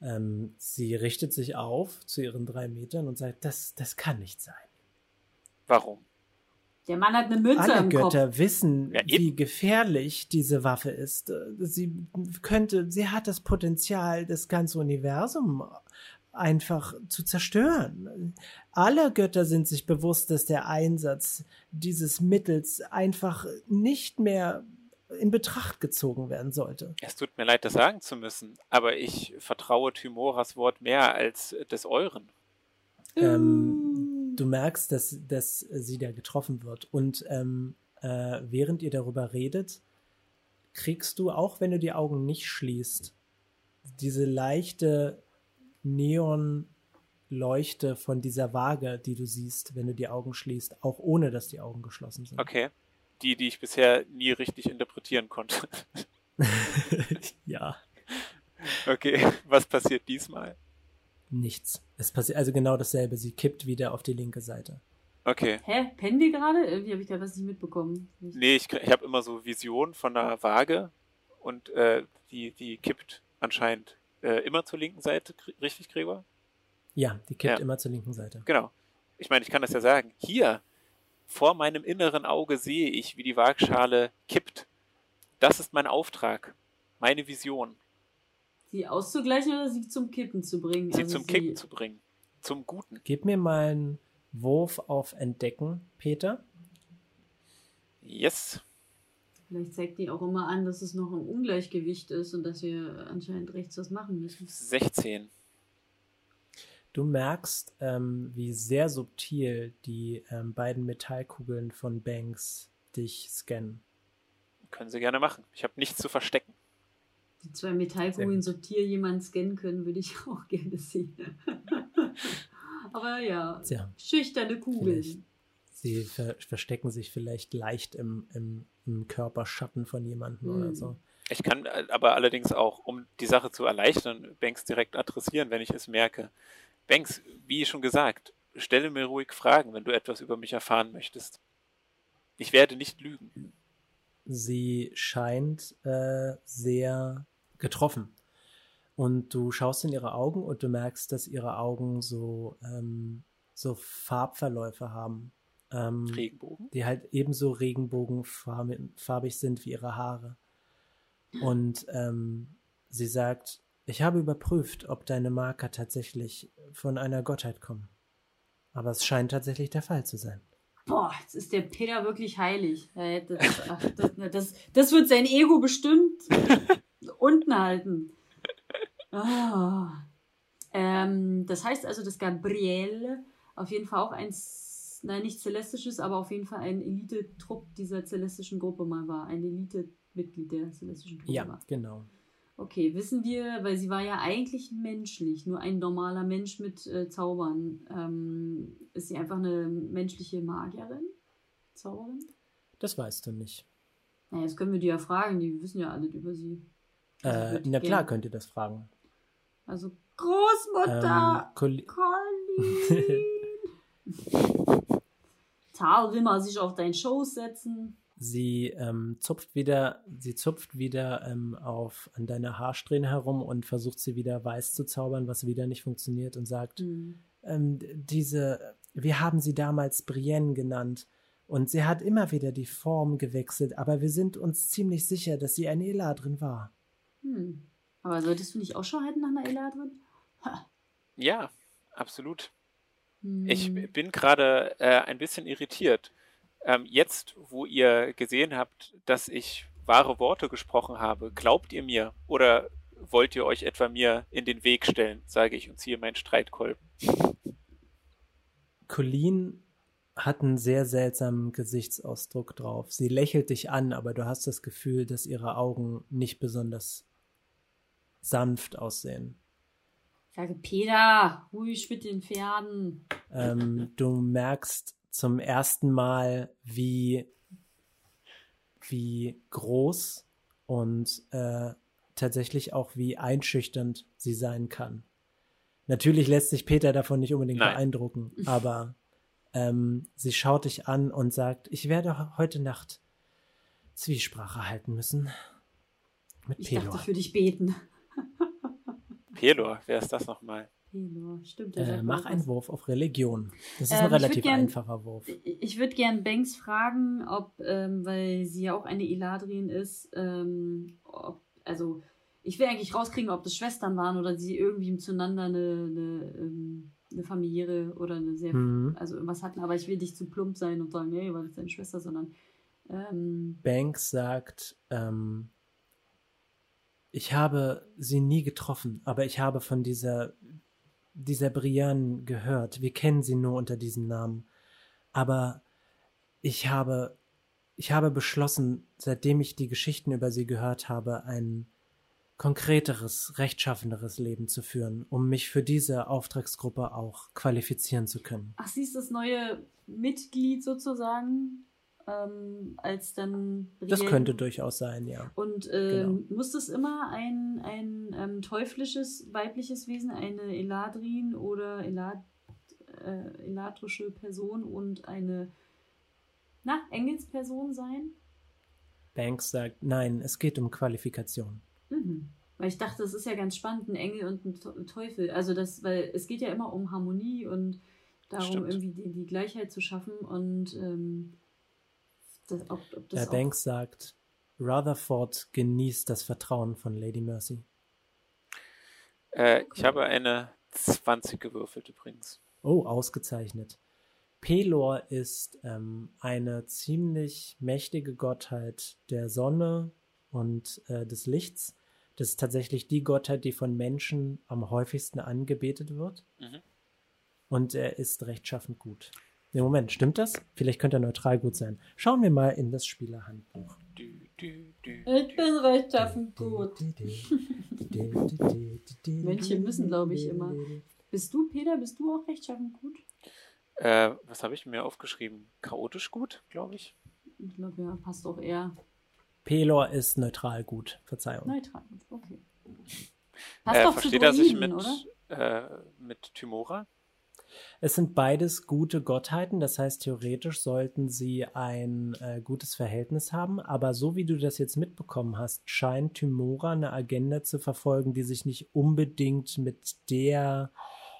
Ähm, sie richtet sich auf zu ihren drei Metern und sagt, das, das kann nicht sein. Warum? Der Mann hat eine Mütze Alle im Götter Kopf. wissen, Ja, wie gefährlich diese Waffe ist. Sie könnte, sie hat das Potenzial, das ganze Universum einfach zu zerstören. Alle Götter sind sich bewusst, dass der Einsatz dieses Mittels einfach nicht mehr in Betracht gezogen werden sollte. Es tut mir leid, das sagen zu müssen, aber ich vertraue Timoras Wort mehr als des euren. Ähm, du merkst, dass, dass sie da getroffen wird. Und ähm, äh, während ihr darüber redet, kriegst du, auch wenn du die Augen nicht schließt, diese leichte Neonleuchte von dieser Waage, die du siehst, wenn du die Augen schließt, auch ohne dass die Augen geschlossen sind. Okay. Die, die ich bisher nie richtig interpretieren konnte. ja, Okay, was passiert diesmal? nichts. Es passiert also genau dasselbe. Sie kippt wieder auf die linke Seite. Okay. Hä? Pennen wir gerade? Irgendwie habe ich da was nicht mitbekommen. Nicht. Nee, ich, ich habe immer so Visionen von einer Waage und äh, die, die kippt anscheinend äh, immer zur linken Seite, richtig, Gregor? Ja, die kippt Ja. immer zur linken Seite. Genau. Ich meine, ich kann das ja sagen. Hier, vor meinem inneren Auge sehe ich, wie die Waagschale kippt. Das ist mein Auftrag, meine Vision, Sie auszugleichen oder sie zum Kippen zu bringen? sie Also zum Kicken zu bringen. Zum Guten. Gib mir mal einen Wurf auf Entdecken, Peter. Yes. Vielleicht zeigt die auch immer an, dass es noch ein Ungleichgewicht ist und dass wir anscheinend rechts was machen müssen. 16. Du merkst, ähm, wie sehr subtil die ähm, beiden Metallkugeln von Banks dich scannen. Können Sie gerne machen. Ich habe nichts zu verstecken. Die zwei Metallkugeln subtil jemanden scannen können, würde ich auch gerne sehen. Aber ja, Tja, schüchterne Kugeln. Vielleicht. Sie ver verstecken sich vielleicht leicht im, im, im Körperschatten von jemandem oder Hm. so. Ich kann äh, aber allerdings auch, um die Sache zu erleichtern, Banks direkt adressieren, wenn ich es merke. Banks, wie schon gesagt, stelle mir ruhig Fragen, wenn du etwas über mich erfahren möchtest. Ich werde nicht lügen. Sie scheint äh, sehr getroffen. Und du schaust in ihre Augen und du merkst, dass ihre Augen so, ähm, so Farbverläufe haben. Ähm, Regenbogen? die halt ebenso regenbogenfarbig sind wie ihre Haare. Und ähm, sie sagt, ich habe überprüft, ob deine Marker tatsächlich von einer Gottheit kommen. Aber es scheint tatsächlich der Fall zu sein. Boah, jetzt ist der Peter wirklich heilig. Hätte Das, ach, das, das, das wird sein Ego bestimmt unten halten. Ah. Ähm, das heißt also, dass Gabriel auf jeden Fall auch ein, S- nein, nicht celestisches, aber auf jeden Fall ein Elite-Trupp dieser celestischen Gruppe mal war. Ein Elite-Mitglied der celestischen Truppe Ja, war. genau. Okay, wissen wir, weil sie war ja eigentlich menschlich, nur ein normaler Mensch mit äh, Zaubern. Ähm, ist sie einfach eine menschliche Magierin? Zauberin? Das weißt du nicht. Naja, das können wir die ja fragen, die wissen ja alles über sie. Also Äh, na klar könnt ihr das fragen. Also Ähm, Großmutter! Colli- Colin! Tal will mal sich auf deinen Schoß setzen. sie ähm, zupft wieder, sie zupft wieder ähm, auf an deiner Haarsträhne herum und versucht sie wieder weiß zu zaubern, was wieder nicht funktioniert und sagt, Hm. ähm, diese, wir haben sie damals Brienne genannt und sie hat immer wieder die Form gewechselt, aber wir sind uns ziemlich sicher, dass sie eine Eladrin war. Hm. Aber solltest du nicht Ausschau halten nach einer Eladrin? Ha. Ja, absolut. Hm. Ich bin gerade äh, ein bisschen irritiert. Ähm, jetzt, wo ihr gesehen habt, dass ich wahre Worte gesprochen habe, glaubt ihr mir oder wollt ihr euch etwa mir in den Weg stellen, sage ich und ziehe meinen Streitkolben. Colleen hat einen sehr seltsamen Gesichtsausdruck drauf. Sie lächelt dich an, aber du hast das Gefühl, dass ihre Augen nicht besonders sanft aussehen. Sage Peter, ruhig mit den Pferden. Ähm, du merkst zum ersten Mal, wie, wie groß und äh, tatsächlich auch wie einschüchternd sie sein kann. Natürlich lässt sich Peter davon nicht unbedingt Nein. beeindrucken, aber Ähm, sie schaut dich an und sagt, ich werde heute Nacht Zwiesprache halten müssen. Mit ich Pelor. dachte, für dich beten. Pelor, wer ist das nochmal? Pelor, stimmt. Äh, mach einen Wurf auf Religion. Das ist ähm, ein relativ gern, einfacher Wurf. Ich würde gern Banks fragen, ob, ähm, weil sie ja auch eine Eladrin ist, ähm, ob, also ich will eigentlich rauskriegen, ob das Schwestern waren oder sie irgendwie zueinander eine, eine, ähm, eine familiäre oder eine sehr, mhm. also irgendwas hatten, aber ich will nicht zu plump sein und sagen, nee, war das deine Schwester, sondern ähm, Banks sagt, ähm, ich habe sie nie getroffen, aber ich habe von dieser, dieser Brienne gehört. Wir kennen sie nur unter diesem Namen. Aber ich habe, ich habe beschlossen, seitdem ich die Geschichten über sie gehört habe, ein konkreteres, rechtschaffeneres Leben zu führen, um mich für diese Auftragsgruppe auch qualifizieren zu können. Ach, sie ist das neue Mitglied sozusagen? Ähm, als dann. Brienne. Das könnte durchaus sein, ja. Und ähm, genau. muss das immer ein, ein ähm, teuflisches weibliches Wesen, eine Eladrin oder Elad, äh, eladrische Person und eine na, Engelsperson sein? Banks sagt, nein, es geht um Qualifikation. Mhm. Weil ich dachte, das ist ja ganz spannend, ein Engel und ein Teufel. Also das, weil es geht ja immer um Harmonie und darum, Stimmt. irgendwie die, die Gleichheit zu schaffen. Und ähm, das, ob, ob das Herr Banks sagt, Rutherford genießt das Vertrauen von Lady Mercy. Äh, ich habe eine 20 gewürfelt übrigens. Oh, ausgezeichnet. Pelor ist ähm, eine ziemlich mächtige Gottheit der Sonne und äh, des Lichts. Das ist tatsächlich die Gottheit, die von Menschen am häufigsten angebetet wird. Mhm. Und er ist rechtschaffend gut. Ne, Moment, stimmt das? Vielleicht könnte er neutral gut sein. Schauen wir mal in das Spielerhandbuch. Ich bin rechtschaffend gut. Mönche müssen, glaube ich, immer. Bist du, Peter, bist du auch rechtschaffend gut? Äh, was habe ich mir aufgeschrieben? Chaotisch gut, glaube ich. Ich glaube, ja, passt auch eher. Pelor ist neutral gut, Verzeihung. Neutral gut, okay. Passt äh, doch versteht er sich mit, äh, mit Tymora? Es sind beides gute Gottheiten, das heißt, theoretisch sollten sie ein äh, gutes Verhältnis haben, aber so wie du das jetzt mitbekommen hast, scheint Tymora eine Agenda zu verfolgen, die sich nicht unbedingt mit der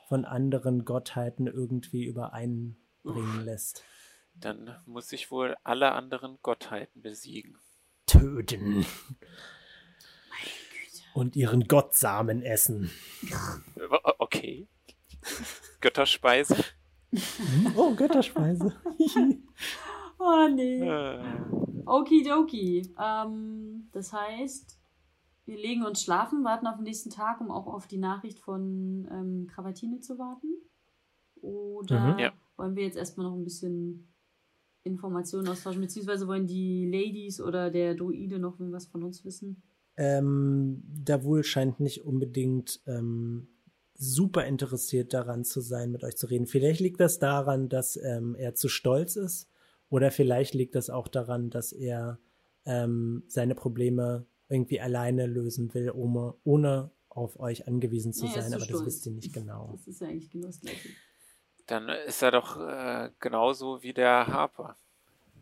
von anderen Gottheiten irgendwie übereinbringen lässt. Dann muss ich wohl alle anderen Gottheiten besiegen. Töten. Und ihren Gottsamen essen. Okay. Götterspeise. Oh, Götterspeise. oh nee. Äh. Okidoki. Ähm, das heißt, wir legen uns schlafen, warten auf den nächsten Tag, um auch auf die Nachricht von ähm, Kravatine zu warten. Oder mhm, ja. wollen wir jetzt erstmal noch ein bisschen Informationen austauschen, beziehungsweise wollen die Ladies oder der Druide noch was von uns wissen? Ähm, wohl scheint nicht unbedingt ähm, super interessiert daran zu sein, mit euch zu reden. Vielleicht liegt das daran, dass ähm, er zu stolz ist oder vielleicht liegt das auch daran, dass er ähm, seine Probleme irgendwie alleine lösen will, ohne, ohne auf euch angewiesen zu naja, sein, aber stolz. das wisst ihr nicht genau. Das ist ja eigentlich genau das Gleiche. Dann ist er doch äh, genauso wie der Harper.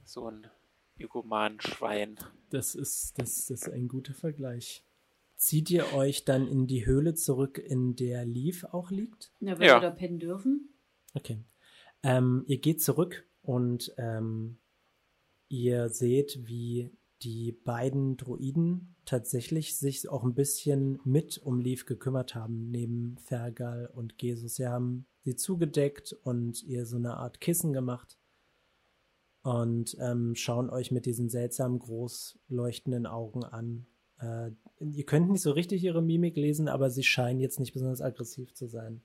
So ein Egoman-Schwein. Das ist, das, das ist ein guter Vergleich. Zieht ihr euch dann in die Höhle zurück, in der Leaf auch liegt? Ja, wenn ja. wir da pennen dürfen. Okay. Ähm, ihr geht zurück und ähm, ihr seht, wie die beiden Druiden tatsächlich sich auch ein bisschen mit um Leaf gekümmert haben, neben Fergal und Jesus. Sie haben sie zugedeckt und ihr so eine Art Kissen gemacht und ähm, schauen euch mit diesen seltsam groß leuchtenden Augen an äh, ihr könnt nicht so richtig ihre Mimik lesen, aber sie scheinen jetzt nicht besonders aggressiv zu sein.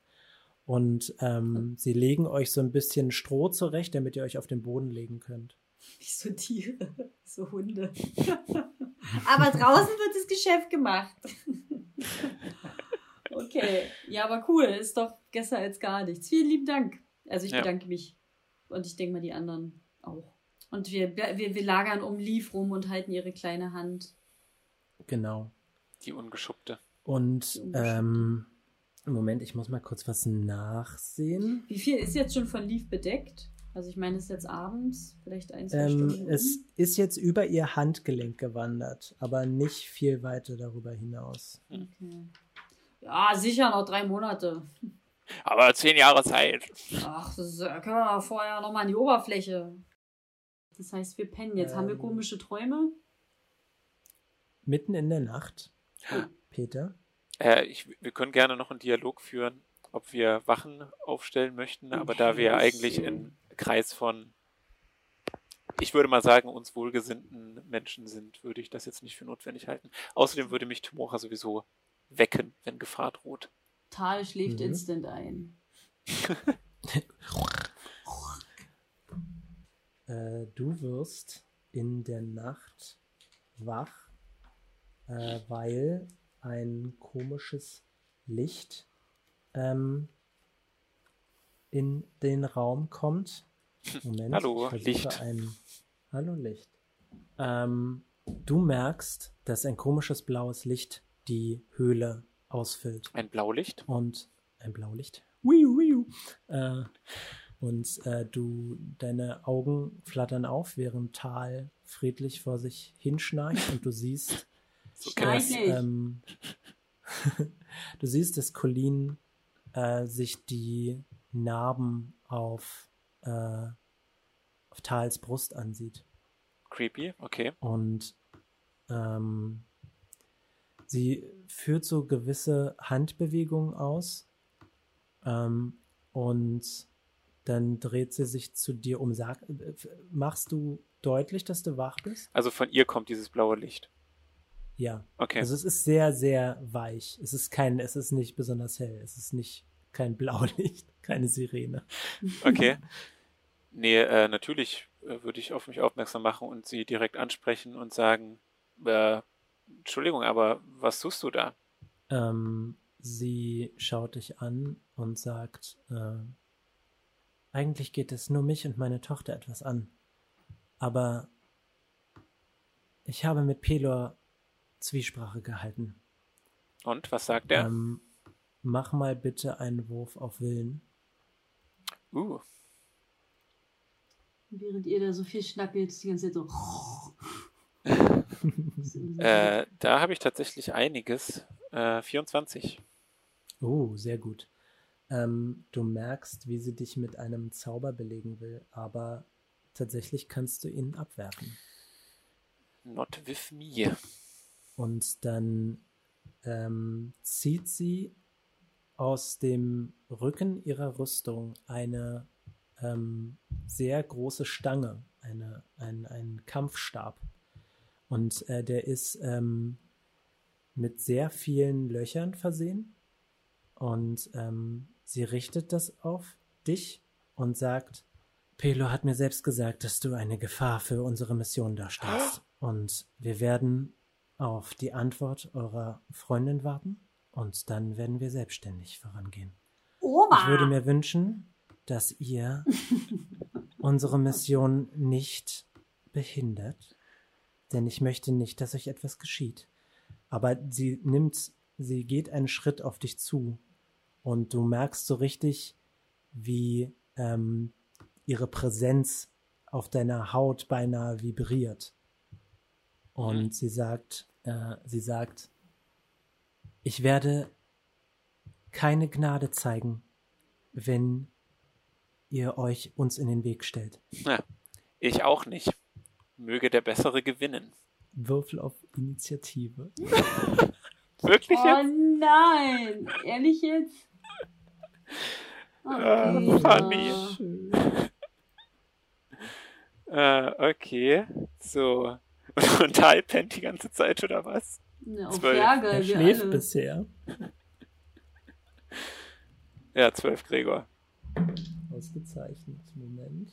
Und ähm, sie legen euch so ein bisschen Stroh zurecht, damit ihr euch auf den Boden legen könnt. Wie so Tiere, so Hunde. aber draußen wird das Geschäft gemacht. okay, ja, aber cool, ist doch besser als gar nichts. Vielen lieben Dank. Also ich ja. bedanke mich. Und ich denke mal die anderen auch. Und wir, wir, wir lagern um Lief rum und halten ihre kleine Hand Genau. Die ungeschuppte. Und ähm, Moment, ich muss mal kurz was nachsehen. Wie viel ist jetzt schon von Leaf bedeckt? Also ich meine, es ist jetzt abends, vielleicht ein, zwei Ähm, Stunden. es ist jetzt über ihr Handgelenk gewandert, aber nicht viel weiter darüber hinaus. Okay. Ja, sicher noch drei Monate. Aber zehn Jahre Zeit. Ach, das ist, können wir mal vorher nochmal an die Oberfläche. Das heißt, wir pennen jetzt. Haben wir Ähm. komische Träume? Mitten in der Nacht, Peter, Äh, ich, wir können gerne noch einen Dialog führen, ob wir Wachen aufstellen möchten, aber da wir eigentlich im Kreis von, ich würde mal sagen, uns wohlgesinnten Menschen sind, würde ich das jetzt nicht für notwendig halten. Außerdem würde mich Tomora sowieso wecken, wenn Gefahr droht. Tal schläft Mhm. instant ein. äh, du wirst in der Nacht wach, äh, weil ein komisches Licht ähm, in den Raum kommt. Moment, Hallo, Licht. Ein, Hallo Licht. Ähm, du merkst, dass ein komisches blaues Licht die Höhle ausfüllt. Ein Blaulicht? und ein Blaulicht. Wiu, wiu. Äh, und äh, du, deine Augen flattern auf, während Tal friedlich vor sich hinschnarcht und du siehst, So nicht. ähm, du siehst, dass Colleen äh, sich die Narben auf, äh, auf Tals Brust ansieht. Creepy, okay. Und ähm, sie führt so gewisse Handbewegungen aus ähm, und dann dreht sie sich zu dir um. Sag, äh, machst du deutlich, dass du wach bist? Also von ihr kommt dieses blaue Licht. Ja. Okay. Also es ist sehr, sehr weich. Es ist kein, es ist nicht besonders hell. Es ist nicht kein Blaulicht, keine Sirene. Okay. Nee, äh, natürlich äh, würde ich auf mich aufmerksam machen und sie direkt ansprechen und sagen, äh, Entschuldigung, aber was suchst du da? Ähm, sie schaut dich an und sagt, äh, eigentlich geht es nur mich und meine Tochter etwas an. Aber ich habe mit Pelor Zwiesprache gehalten. Und was sagt er? Ähm, mach mal bitte einen Wurf auf Willen. uh, Während ihr da so viel schnackelt, die ganze Zeit so. äh, da habe ich tatsächlich einiges. Äh, 24. Oh, sehr gut. Ähm, du merkst, wie sie dich mit einem Zauber belegen will, aber tatsächlich kannst du ihn abwerfen. Not with me. Und dann ähm, zieht sie aus dem Rücken ihrer Rüstung eine ähm, sehr große Stange, eine, ein, ein Kampfstab. Und äh, der ist ähm, mit sehr vielen Löchern versehen. Und ähm, sie richtet das auf dich und sagt, Pelo hat mir selbst gesagt, dass du eine Gefahr für unsere Mission darstellst. Und wir werden auf die Antwort eurer Freundin warten und dann werden wir selbstständig vorangehen. Oma! Ich würde mir wünschen, dass ihr unsere Mission nicht behindert, denn ich möchte nicht, dass euch etwas geschieht. Aber sie nimmt, sie geht einen Schritt auf dich zu und du merkst so richtig, wie ähm, ihre Präsenz auf deiner Haut beinahe vibriert. Und Mhm. sie sagt, äh, sie sagt, ich werde keine Gnade zeigen, wenn ihr euch uns in den Weg stellt. Na, ich auch nicht. Möge der Bessere gewinnen. Würfel auf Initiative. Wirklich Oh jetzt? nein! Ehrlich jetzt? Oh, Ah, Peter. funny. Äh, okay. So. Und Tal pennt die ganze Zeit, oder was? Ja, auf Zwölf. Berge, Er schläft alle. bisher. Ja, zwölf Gregor. Ausgezeichnet. Moment.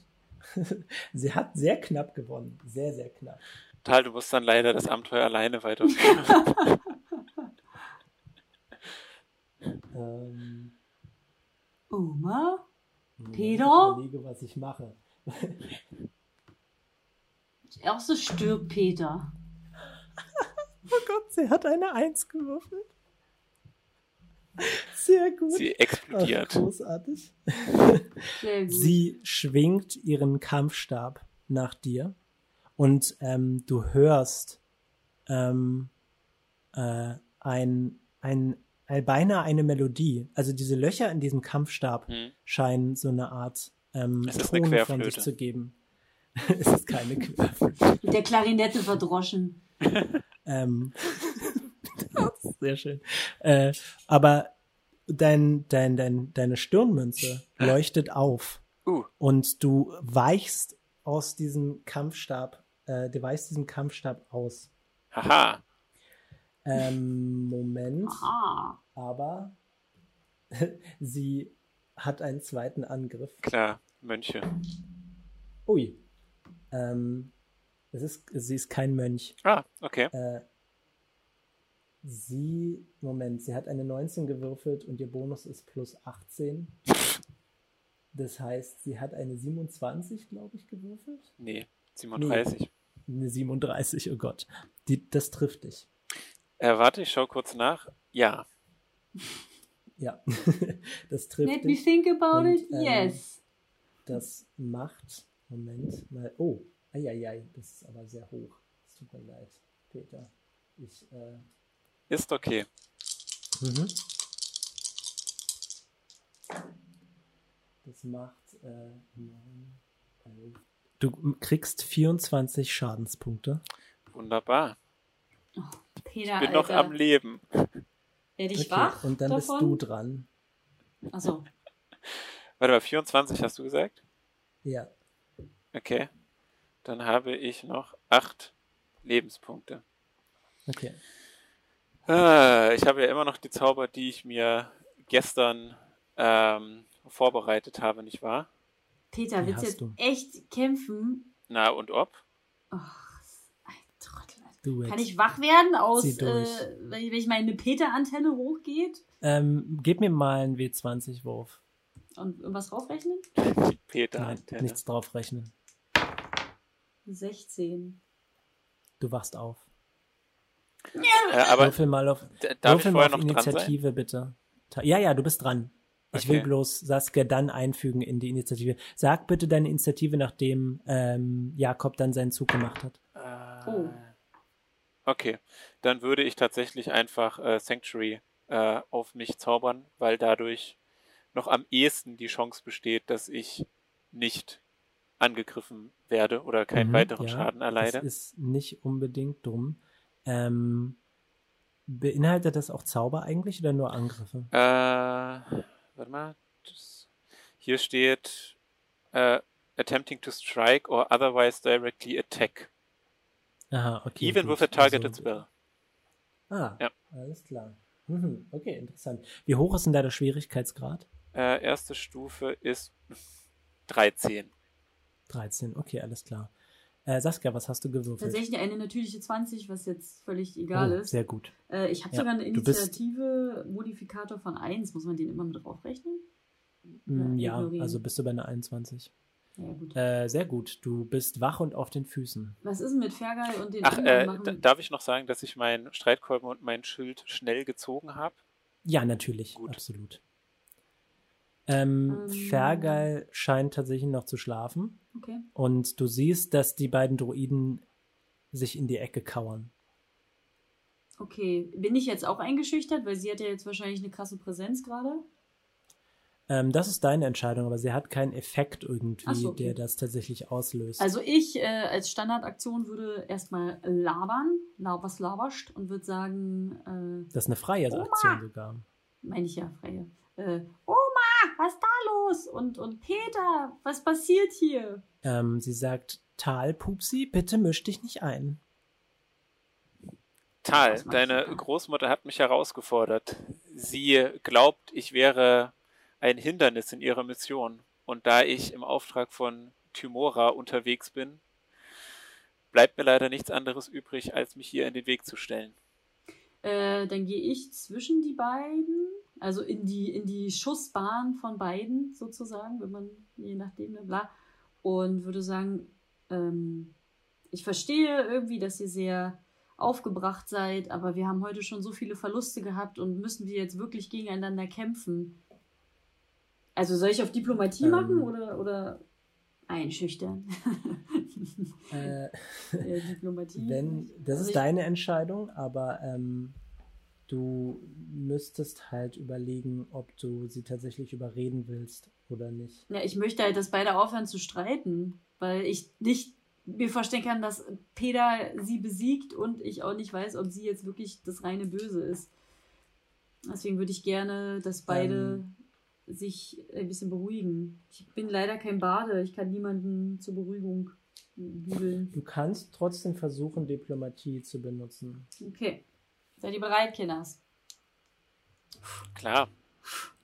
Sie hat sehr knapp gewonnen. Sehr, sehr knapp. Tal, du musst dann leider das Abenteuer alleine weiterführen. Ähm, Oma? Peter? Ich überlege, was ich mache. Das erste stirbt Peter. Oh Gott, sie hat eine Eins gewürfelt. Sehr gut. Sie explodiert. Ach, großartig. Sie schwingt ihren Kampfstab nach dir und ähm, du hörst ähm, äh, ein, ein, ein, beinahe eine Melodie. Also diese Löcher in diesem Kampfstab hm. scheinen so eine Art ähm, Ton von sich zu geben. es ist keine Querflöte. Der Klarinette verdroschen. ähm, sehr schön. Äh, aber dein, dein, dein, deine Stirnmünze leuchtet auf. Uh. Und du weichst aus diesem Kampfstab, äh, du weichst diesem Kampfstab aus. Haha. Ähm, Moment. Aha. Aber sie hat einen zweiten Angriff. Klar, Mönche. Ui. Ähm, es ist, sie ist kein Mönch. Ah, okay. Äh, sie, Moment, sie hat eine 19 gewürfelt und ihr Bonus ist plus 18. Das heißt, sie hat eine 27, glaube ich, gewürfelt. Nee, 37. Nee, eine 37, oh Gott. Die, das trifft dich. Äh, warte, ich schau kurz nach. Ja. Ja, das trifft Let dich. me think about und, it, ähm, yes. Das macht, Moment mal, oh, Eieiei, das ist aber sehr hoch. Es tut mir leid, Peter. Ich, äh... Ist okay. Mhm. Das macht äh, 9, 11. Du kriegst 24 Schadenspunkte. Wunderbar. Oh, Peter, ich bin Alter. noch am Leben. Werde ich okay, wach? Und dann davon? bist du dran. Achso. Warte mal, 24 hast du gesagt? Ja. Okay. Dann habe ich noch acht Lebenspunkte. Okay. Ah, ich habe ja immer noch die Zauber, die ich mir gestern ähm, vorbereitet habe, nicht wahr? Peter, willst du jetzt echt kämpfen? Na, und ob? Ach, ein Trottel. Kann ich wach werden aus, äh, wenn ich meine Peter-Antenne hochgeht? Ähm, gib mir mal einen W20-Wurf. Und was draufrechnen? Peter-Antenne. Nichts draufrechnen. 16. Du wachst auf. Ja, aber würfel mal auf, würfel mal auf Initiative, bitte. Ja, ja, du bist dran. Ich okay. will bloß Saskia dann einfügen in die Initiative. Sag bitte deine Initiative, nachdem ähm, Jakob dann seinen Zug gemacht hat. Äh, oh. Okay, dann würde ich tatsächlich einfach äh, Sanctuary äh, auf mich zaubern, weil dadurch noch am ehesten die Chance besteht, dass ich nicht angegriffen werde oder keinen mhm, weiteren ja, Schaden erleide. Das ist nicht unbedingt dumm. Ähm, beinhaltet das auch Zauber eigentlich oder nur Angriffe? Äh, warte mal. Das, hier steht uh, attempting to strike or otherwise directly attack. Aha, okay. Even gut. with a targeted also, spell. Ah, ja. alles klar. Mhm, okay, interessant. Wie hoch ist denn da der Schwierigkeitsgrad? Äh, erste Stufe ist 13. 13, okay, alles klar. Äh, Saskia, was hast du gewürfelt? Tatsächlich eine natürliche 20, was jetzt völlig egal oh, ist. Sehr gut. Äh, ich habe ja, sogar einen Initiative-Modifikator von 1. Muss man den immer mit draufrechnen? Mm, ja, also bist du bei einer 21. Ja, gut. Äh, sehr gut. Du bist wach und auf den Füßen. Was ist denn mit Fergal und den Ach, äh, darf ich noch sagen, dass ich meinen Streitkolben und mein Schild schnell gezogen habe? Ja, natürlich. Gut. Absolut. Ähm, ähm, Fergal scheint tatsächlich noch zu schlafen. Okay. Und du siehst, dass die beiden Droiden sich in die Ecke kauern. Okay, bin ich jetzt auch eingeschüchtert, weil sie hat ja jetzt wahrscheinlich eine krasse Präsenz gerade? Ähm, das ist deine Entscheidung, aber sie hat keinen Effekt irgendwie, so, okay. der das tatsächlich auslöst. Also ich äh, als Standardaktion würde erstmal labern, was laberscht und würde sagen. Äh, das ist eine freie Oma! Aktion sogar. Meine ich ja, freie. Äh, Oma, was ist da los? Und, und Peter, was passiert hier? Ähm, sie sagt, Tal, Pupsi, bitte misch dich nicht ein. Tal, deine Großmutter hat mich herausgefordert. Sie glaubt, ich wäre ein Hindernis in ihrer Mission. Und da ich im Auftrag von Tymora unterwegs bin, bleibt mir leider nichts anderes übrig, als mich hier in den Weg zu stellen. Äh, dann gehe ich zwischen die beiden also in die, in die Schussbahn von beiden sozusagen, wenn man, je nachdem, ne, bla. Und würde sagen, ähm, ich verstehe irgendwie, dass ihr sehr aufgebracht seid, aber wir haben heute schon so viele Verluste gehabt und müssen wir jetzt wirklich gegeneinander kämpfen. Also soll ich auf Diplomatie ähm, machen oder, oder einschüchtern? äh, Diplomatie. Wenn, das also ist deine Entscheidung, aber ähm, du müsstest halt überlegen, ob du sie tatsächlich überreden willst oder nicht. Ja, ich möchte halt, dass beide aufhören zu streiten, weil ich nicht mir vorstellen kann, dass Peter sie besiegt und ich auch nicht weiß, ob sie jetzt wirklich das reine Böse ist. Deswegen würde ich gerne, dass beide ähm, sich ein bisschen beruhigen. Ich bin leider kein Bade, ich kann niemanden zur Beruhigung bügeln. Du kannst trotzdem versuchen, Diplomatie zu benutzen. Okay. Seid ihr bereit, Kinders? Klar.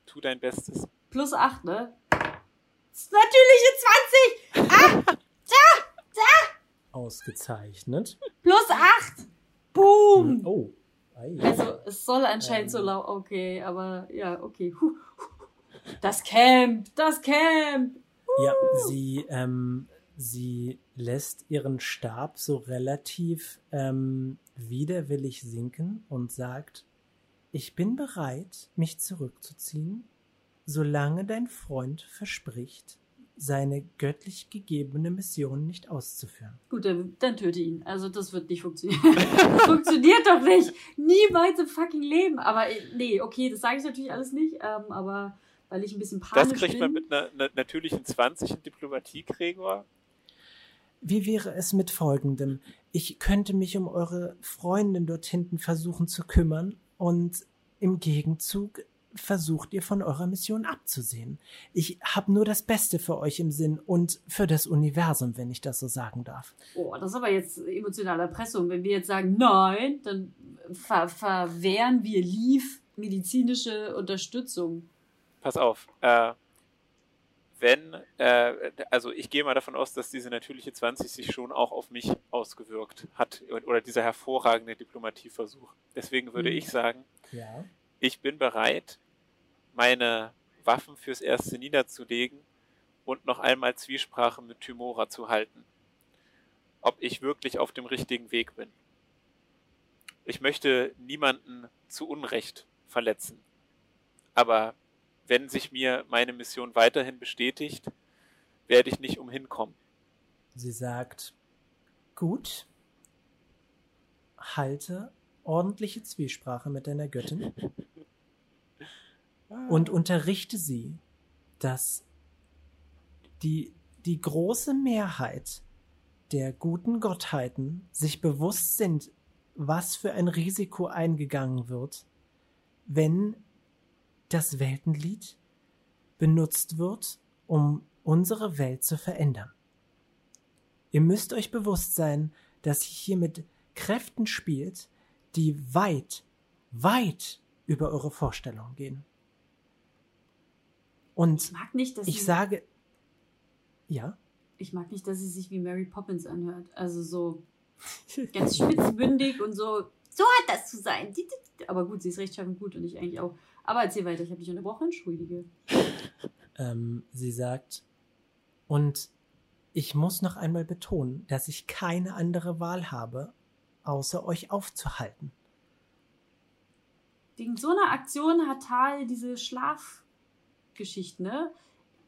Tu dein Bestes. Plus 8, ne? Das natürliche 20! Ah! Da! Da! Ausgezeichnet. Plus 8! Boom! Hm, oh. Ei. Also, es soll anscheinend ähm. so laut. Okay, aber ja, okay. Das Camp! Das Camp! Ja, sie, ähm, sie lässt ihren Stab so relativ ähm, widerwillig sinken und sagt, ich bin bereit, mich zurückzuziehen, solange dein Freund verspricht, seine göttlich gegebene Mission nicht auszuführen. Gut, dann, dann töte ihn. Also das wird nicht funktionieren. funktioniert doch nicht. Niemals im fucking Leben. Aber äh, nee, okay, das sage ich natürlich alles nicht. Ähm, aber weil ich ein bisschen panisch bin. Das kriegt man mit einer, einer natürlichen 20 in Diplomatie, Gregor. Wie wäre es mit folgendem? Ich könnte mich um eure Freundin dort hinten versuchen zu kümmern und im Gegenzug versucht ihr von eurer Mission abzusehen. Ich habe nur das Beste für euch im Sinn und für das Universum, wenn ich das so sagen darf. Oh, das ist aber jetzt emotionale Erpressung. Wenn wir jetzt sagen nein, dann ver verwehren wir Lief medizinische Unterstützung. Pass auf, äh, wenn, äh, also ich gehe mal davon aus, dass diese natürliche 20 sich schon auch auf mich ausgewirkt hat oder dieser hervorragende Diplomatieversuch. Deswegen würde mhm. ich sagen, ja. ich bin bereit, meine Waffen fürs Erste niederzulegen und noch einmal Zwiesprache mit Tymora zu halten. Ob ich wirklich auf dem richtigen Weg bin. Ich möchte niemanden zu Unrecht verletzen. Aber wenn sich mir meine Mission weiterhin bestätigt, werde ich nicht umhin kommen. Sie sagt, gut, halte ordentliche Zwiesprache mit deiner Göttin und unterrichte sie, dass die, die große Mehrheit der guten Gottheiten sich bewusst sind, was für ein Risiko eingegangen wird, wenn das Weltenlied benutzt wird, um unsere Welt zu verändern. Ihr müsst euch bewusst sein, dass ihr hier mit Kräften spielt, die weit, weit über eure Vorstellungen gehen. Und ich, mag nicht, dass ich sage, ja. Ich mag nicht, dass sie sich wie Mary Poppins anhört. Also so ganz spitzbündig und so, so hat das zu sein. Aber gut, sie ist rechtschaffen gut und ich eigentlich auch. Aber erzähl weiter, ich habe dich unterbrochen, entschuldige. Ähm, sie sagt, und ich muss noch einmal betonen, dass ich keine andere Wahl habe, außer euch aufzuhalten. Wegen so einer Aktion hat Tal diese Schlafgeschichte, ne?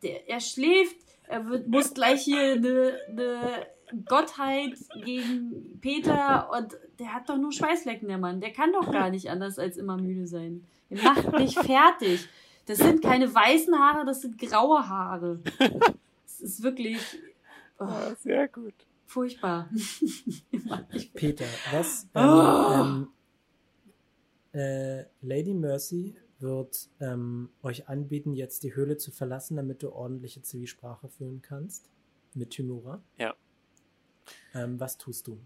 Der, er schläft, er wird, muss gleich hier eine, eine Gottheit gegen Peter und der hat doch nur Schweißflecken, der Mann. Der kann doch gar nicht anders als immer müde sein. Er macht mich fertig. Das sind keine weißen Haare, das sind graue Haare. Es ist wirklich. Oh, ja, sehr gut. Furchtbar. Peter, was. Ähm, oh. ähm, äh, Lady Mercy wird ähm, euch anbieten, jetzt die Höhle zu verlassen, damit du ordentliche Zwiesprache führen kannst. Mit Timura. Ja. Ähm, was tust du?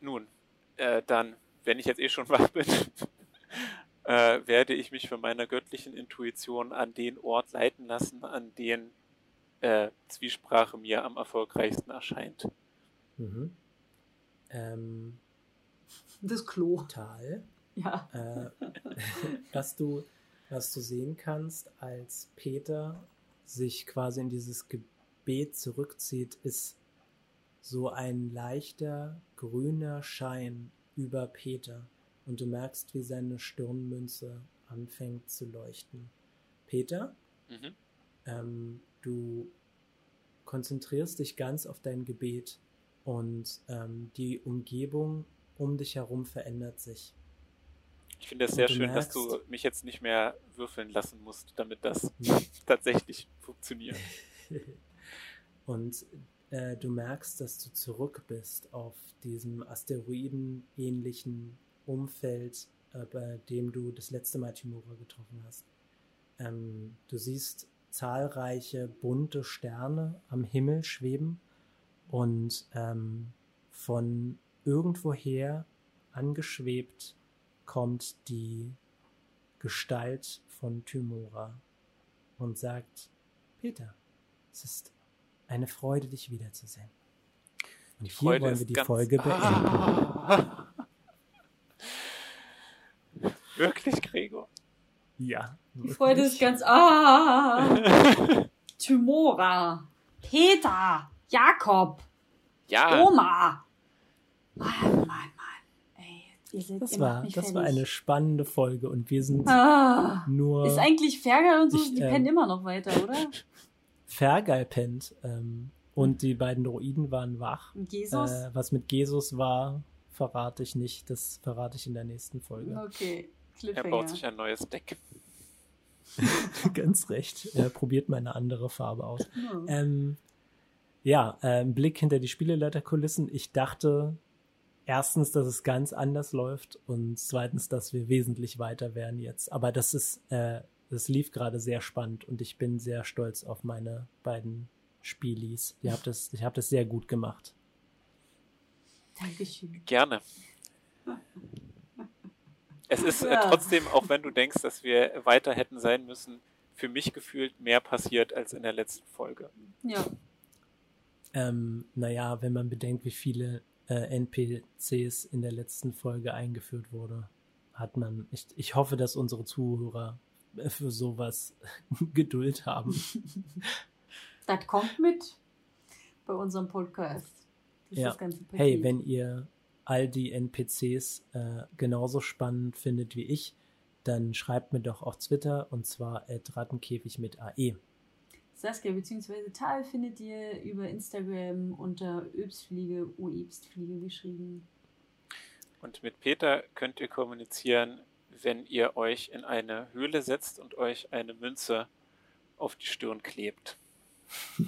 Nun, äh, dann, wenn ich jetzt eh schon wach bin, äh, werde ich mich von meiner göttlichen Intuition an den Ort leiten lassen, an den äh, Zwiesprache mir am erfolgreichsten erscheint. Mhm. Ähm, das Klo. Ja. Äh, was, du, was du sehen kannst, als Peter sich quasi in dieses Gebet zurückzieht, ist so ein leichter grüner Schein über Peter und du merkst, wie seine Stirnmünze anfängt zu leuchten. Peter, mhm. ähm, du konzentrierst dich ganz auf dein Gebet und ähm, die Umgebung um dich herum verändert sich. Ich finde es sehr schön, merkst, dass du mich jetzt nicht mehr würfeln lassen musst, damit das tatsächlich funktioniert. und äh, du merkst, dass du zurück bist auf diesem Asteroiden-ähnlichen Umfeld, äh, bei dem du das letzte Mal Timura getroffen hast. Ähm, du siehst zahlreiche bunte Sterne am Himmel schweben und ähm, von irgendwoher angeschwebt kommt die Gestalt von Tymora und sagt, Peter, es ist eine Freude, dich wiederzusehen. Und hier Freude wollen wir die Folge beenden. Ah. Wirklich, Gregor? Ja. Die Freude ist ganz. Ah! Tymora, Peter, Jakob, ja. Oma. Mann, Mann, Mann. Ey, das war, das war eine spannende Folge und wir sind ah, nur. Ist eigentlich Fergal und so, ich, die ähm, pennen immer noch weiter, oder? Fergal pennt. Ähm, und die beiden Droiden waren wach. Jesus? Äh, was mit Jesus war, verrate ich nicht. Das verrate ich in der nächsten Folge. Okay. Er baut sich ein neues Deck. Ganz recht. Er probiert mal eine andere Farbe aus. Oh. Ähm, ja, äh, ein Blick hinter die Spieleleiterkulissen. Ich dachte erstens, dass es ganz anders läuft und zweitens, dass wir wesentlich weiter wären jetzt. Aber das ist, äh, das lief gerade sehr spannend und ich bin sehr stolz auf meine beiden Spielis. Ihr habt das, ich habe das sehr gut gemacht. Dankeschön. Gerne. Es ist äh, ja. trotzdem, auch wenn du denkst, dass wir weiter hätten sein müssen, für mich gefühlt mehr passiert als in der letzten Folge. Ja. Ähm, naja, wenn man bedenkt, wie viele äh, NPCs in der letzten Folge eingeführt wurde, hat man, ich, ich hoffe, dass unsere Zuhörer für sowas Geduld haben. Das kommt mit bei unserem Podcast. Ja. Hey, wenn ihr all die NPCs äh, genauso spannend findet wie ich, dann schreibt mir doch auf Twitter und zwar at Rattenkäfig mit AE. Saskia bzw. Tal findet ihr über Instagram unter Öbstfliege, Uebstfliege geschrieben. Und mit Peter könnt ihr kommunizieren, wenn ihr euch in eine Höhle setzt und euch eine Münze auf die Stirn klebt.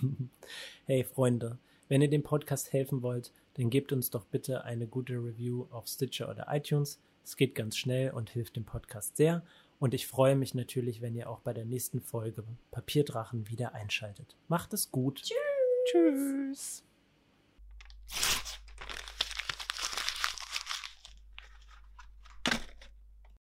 hey Freunde, wenn ihr dem Podcast helfen wollt, dann gebt uns doch bitte eine gute Review auf Stitcher oder iTunes. Es geht ganz schnell und hilft dem Podcast sehr. Und ich freue mich natürlich, wenn ihr auch bei der nächsten Folge Papierdrachen wieder einschaltet. Macht es gut. Tschüss. Tschüss.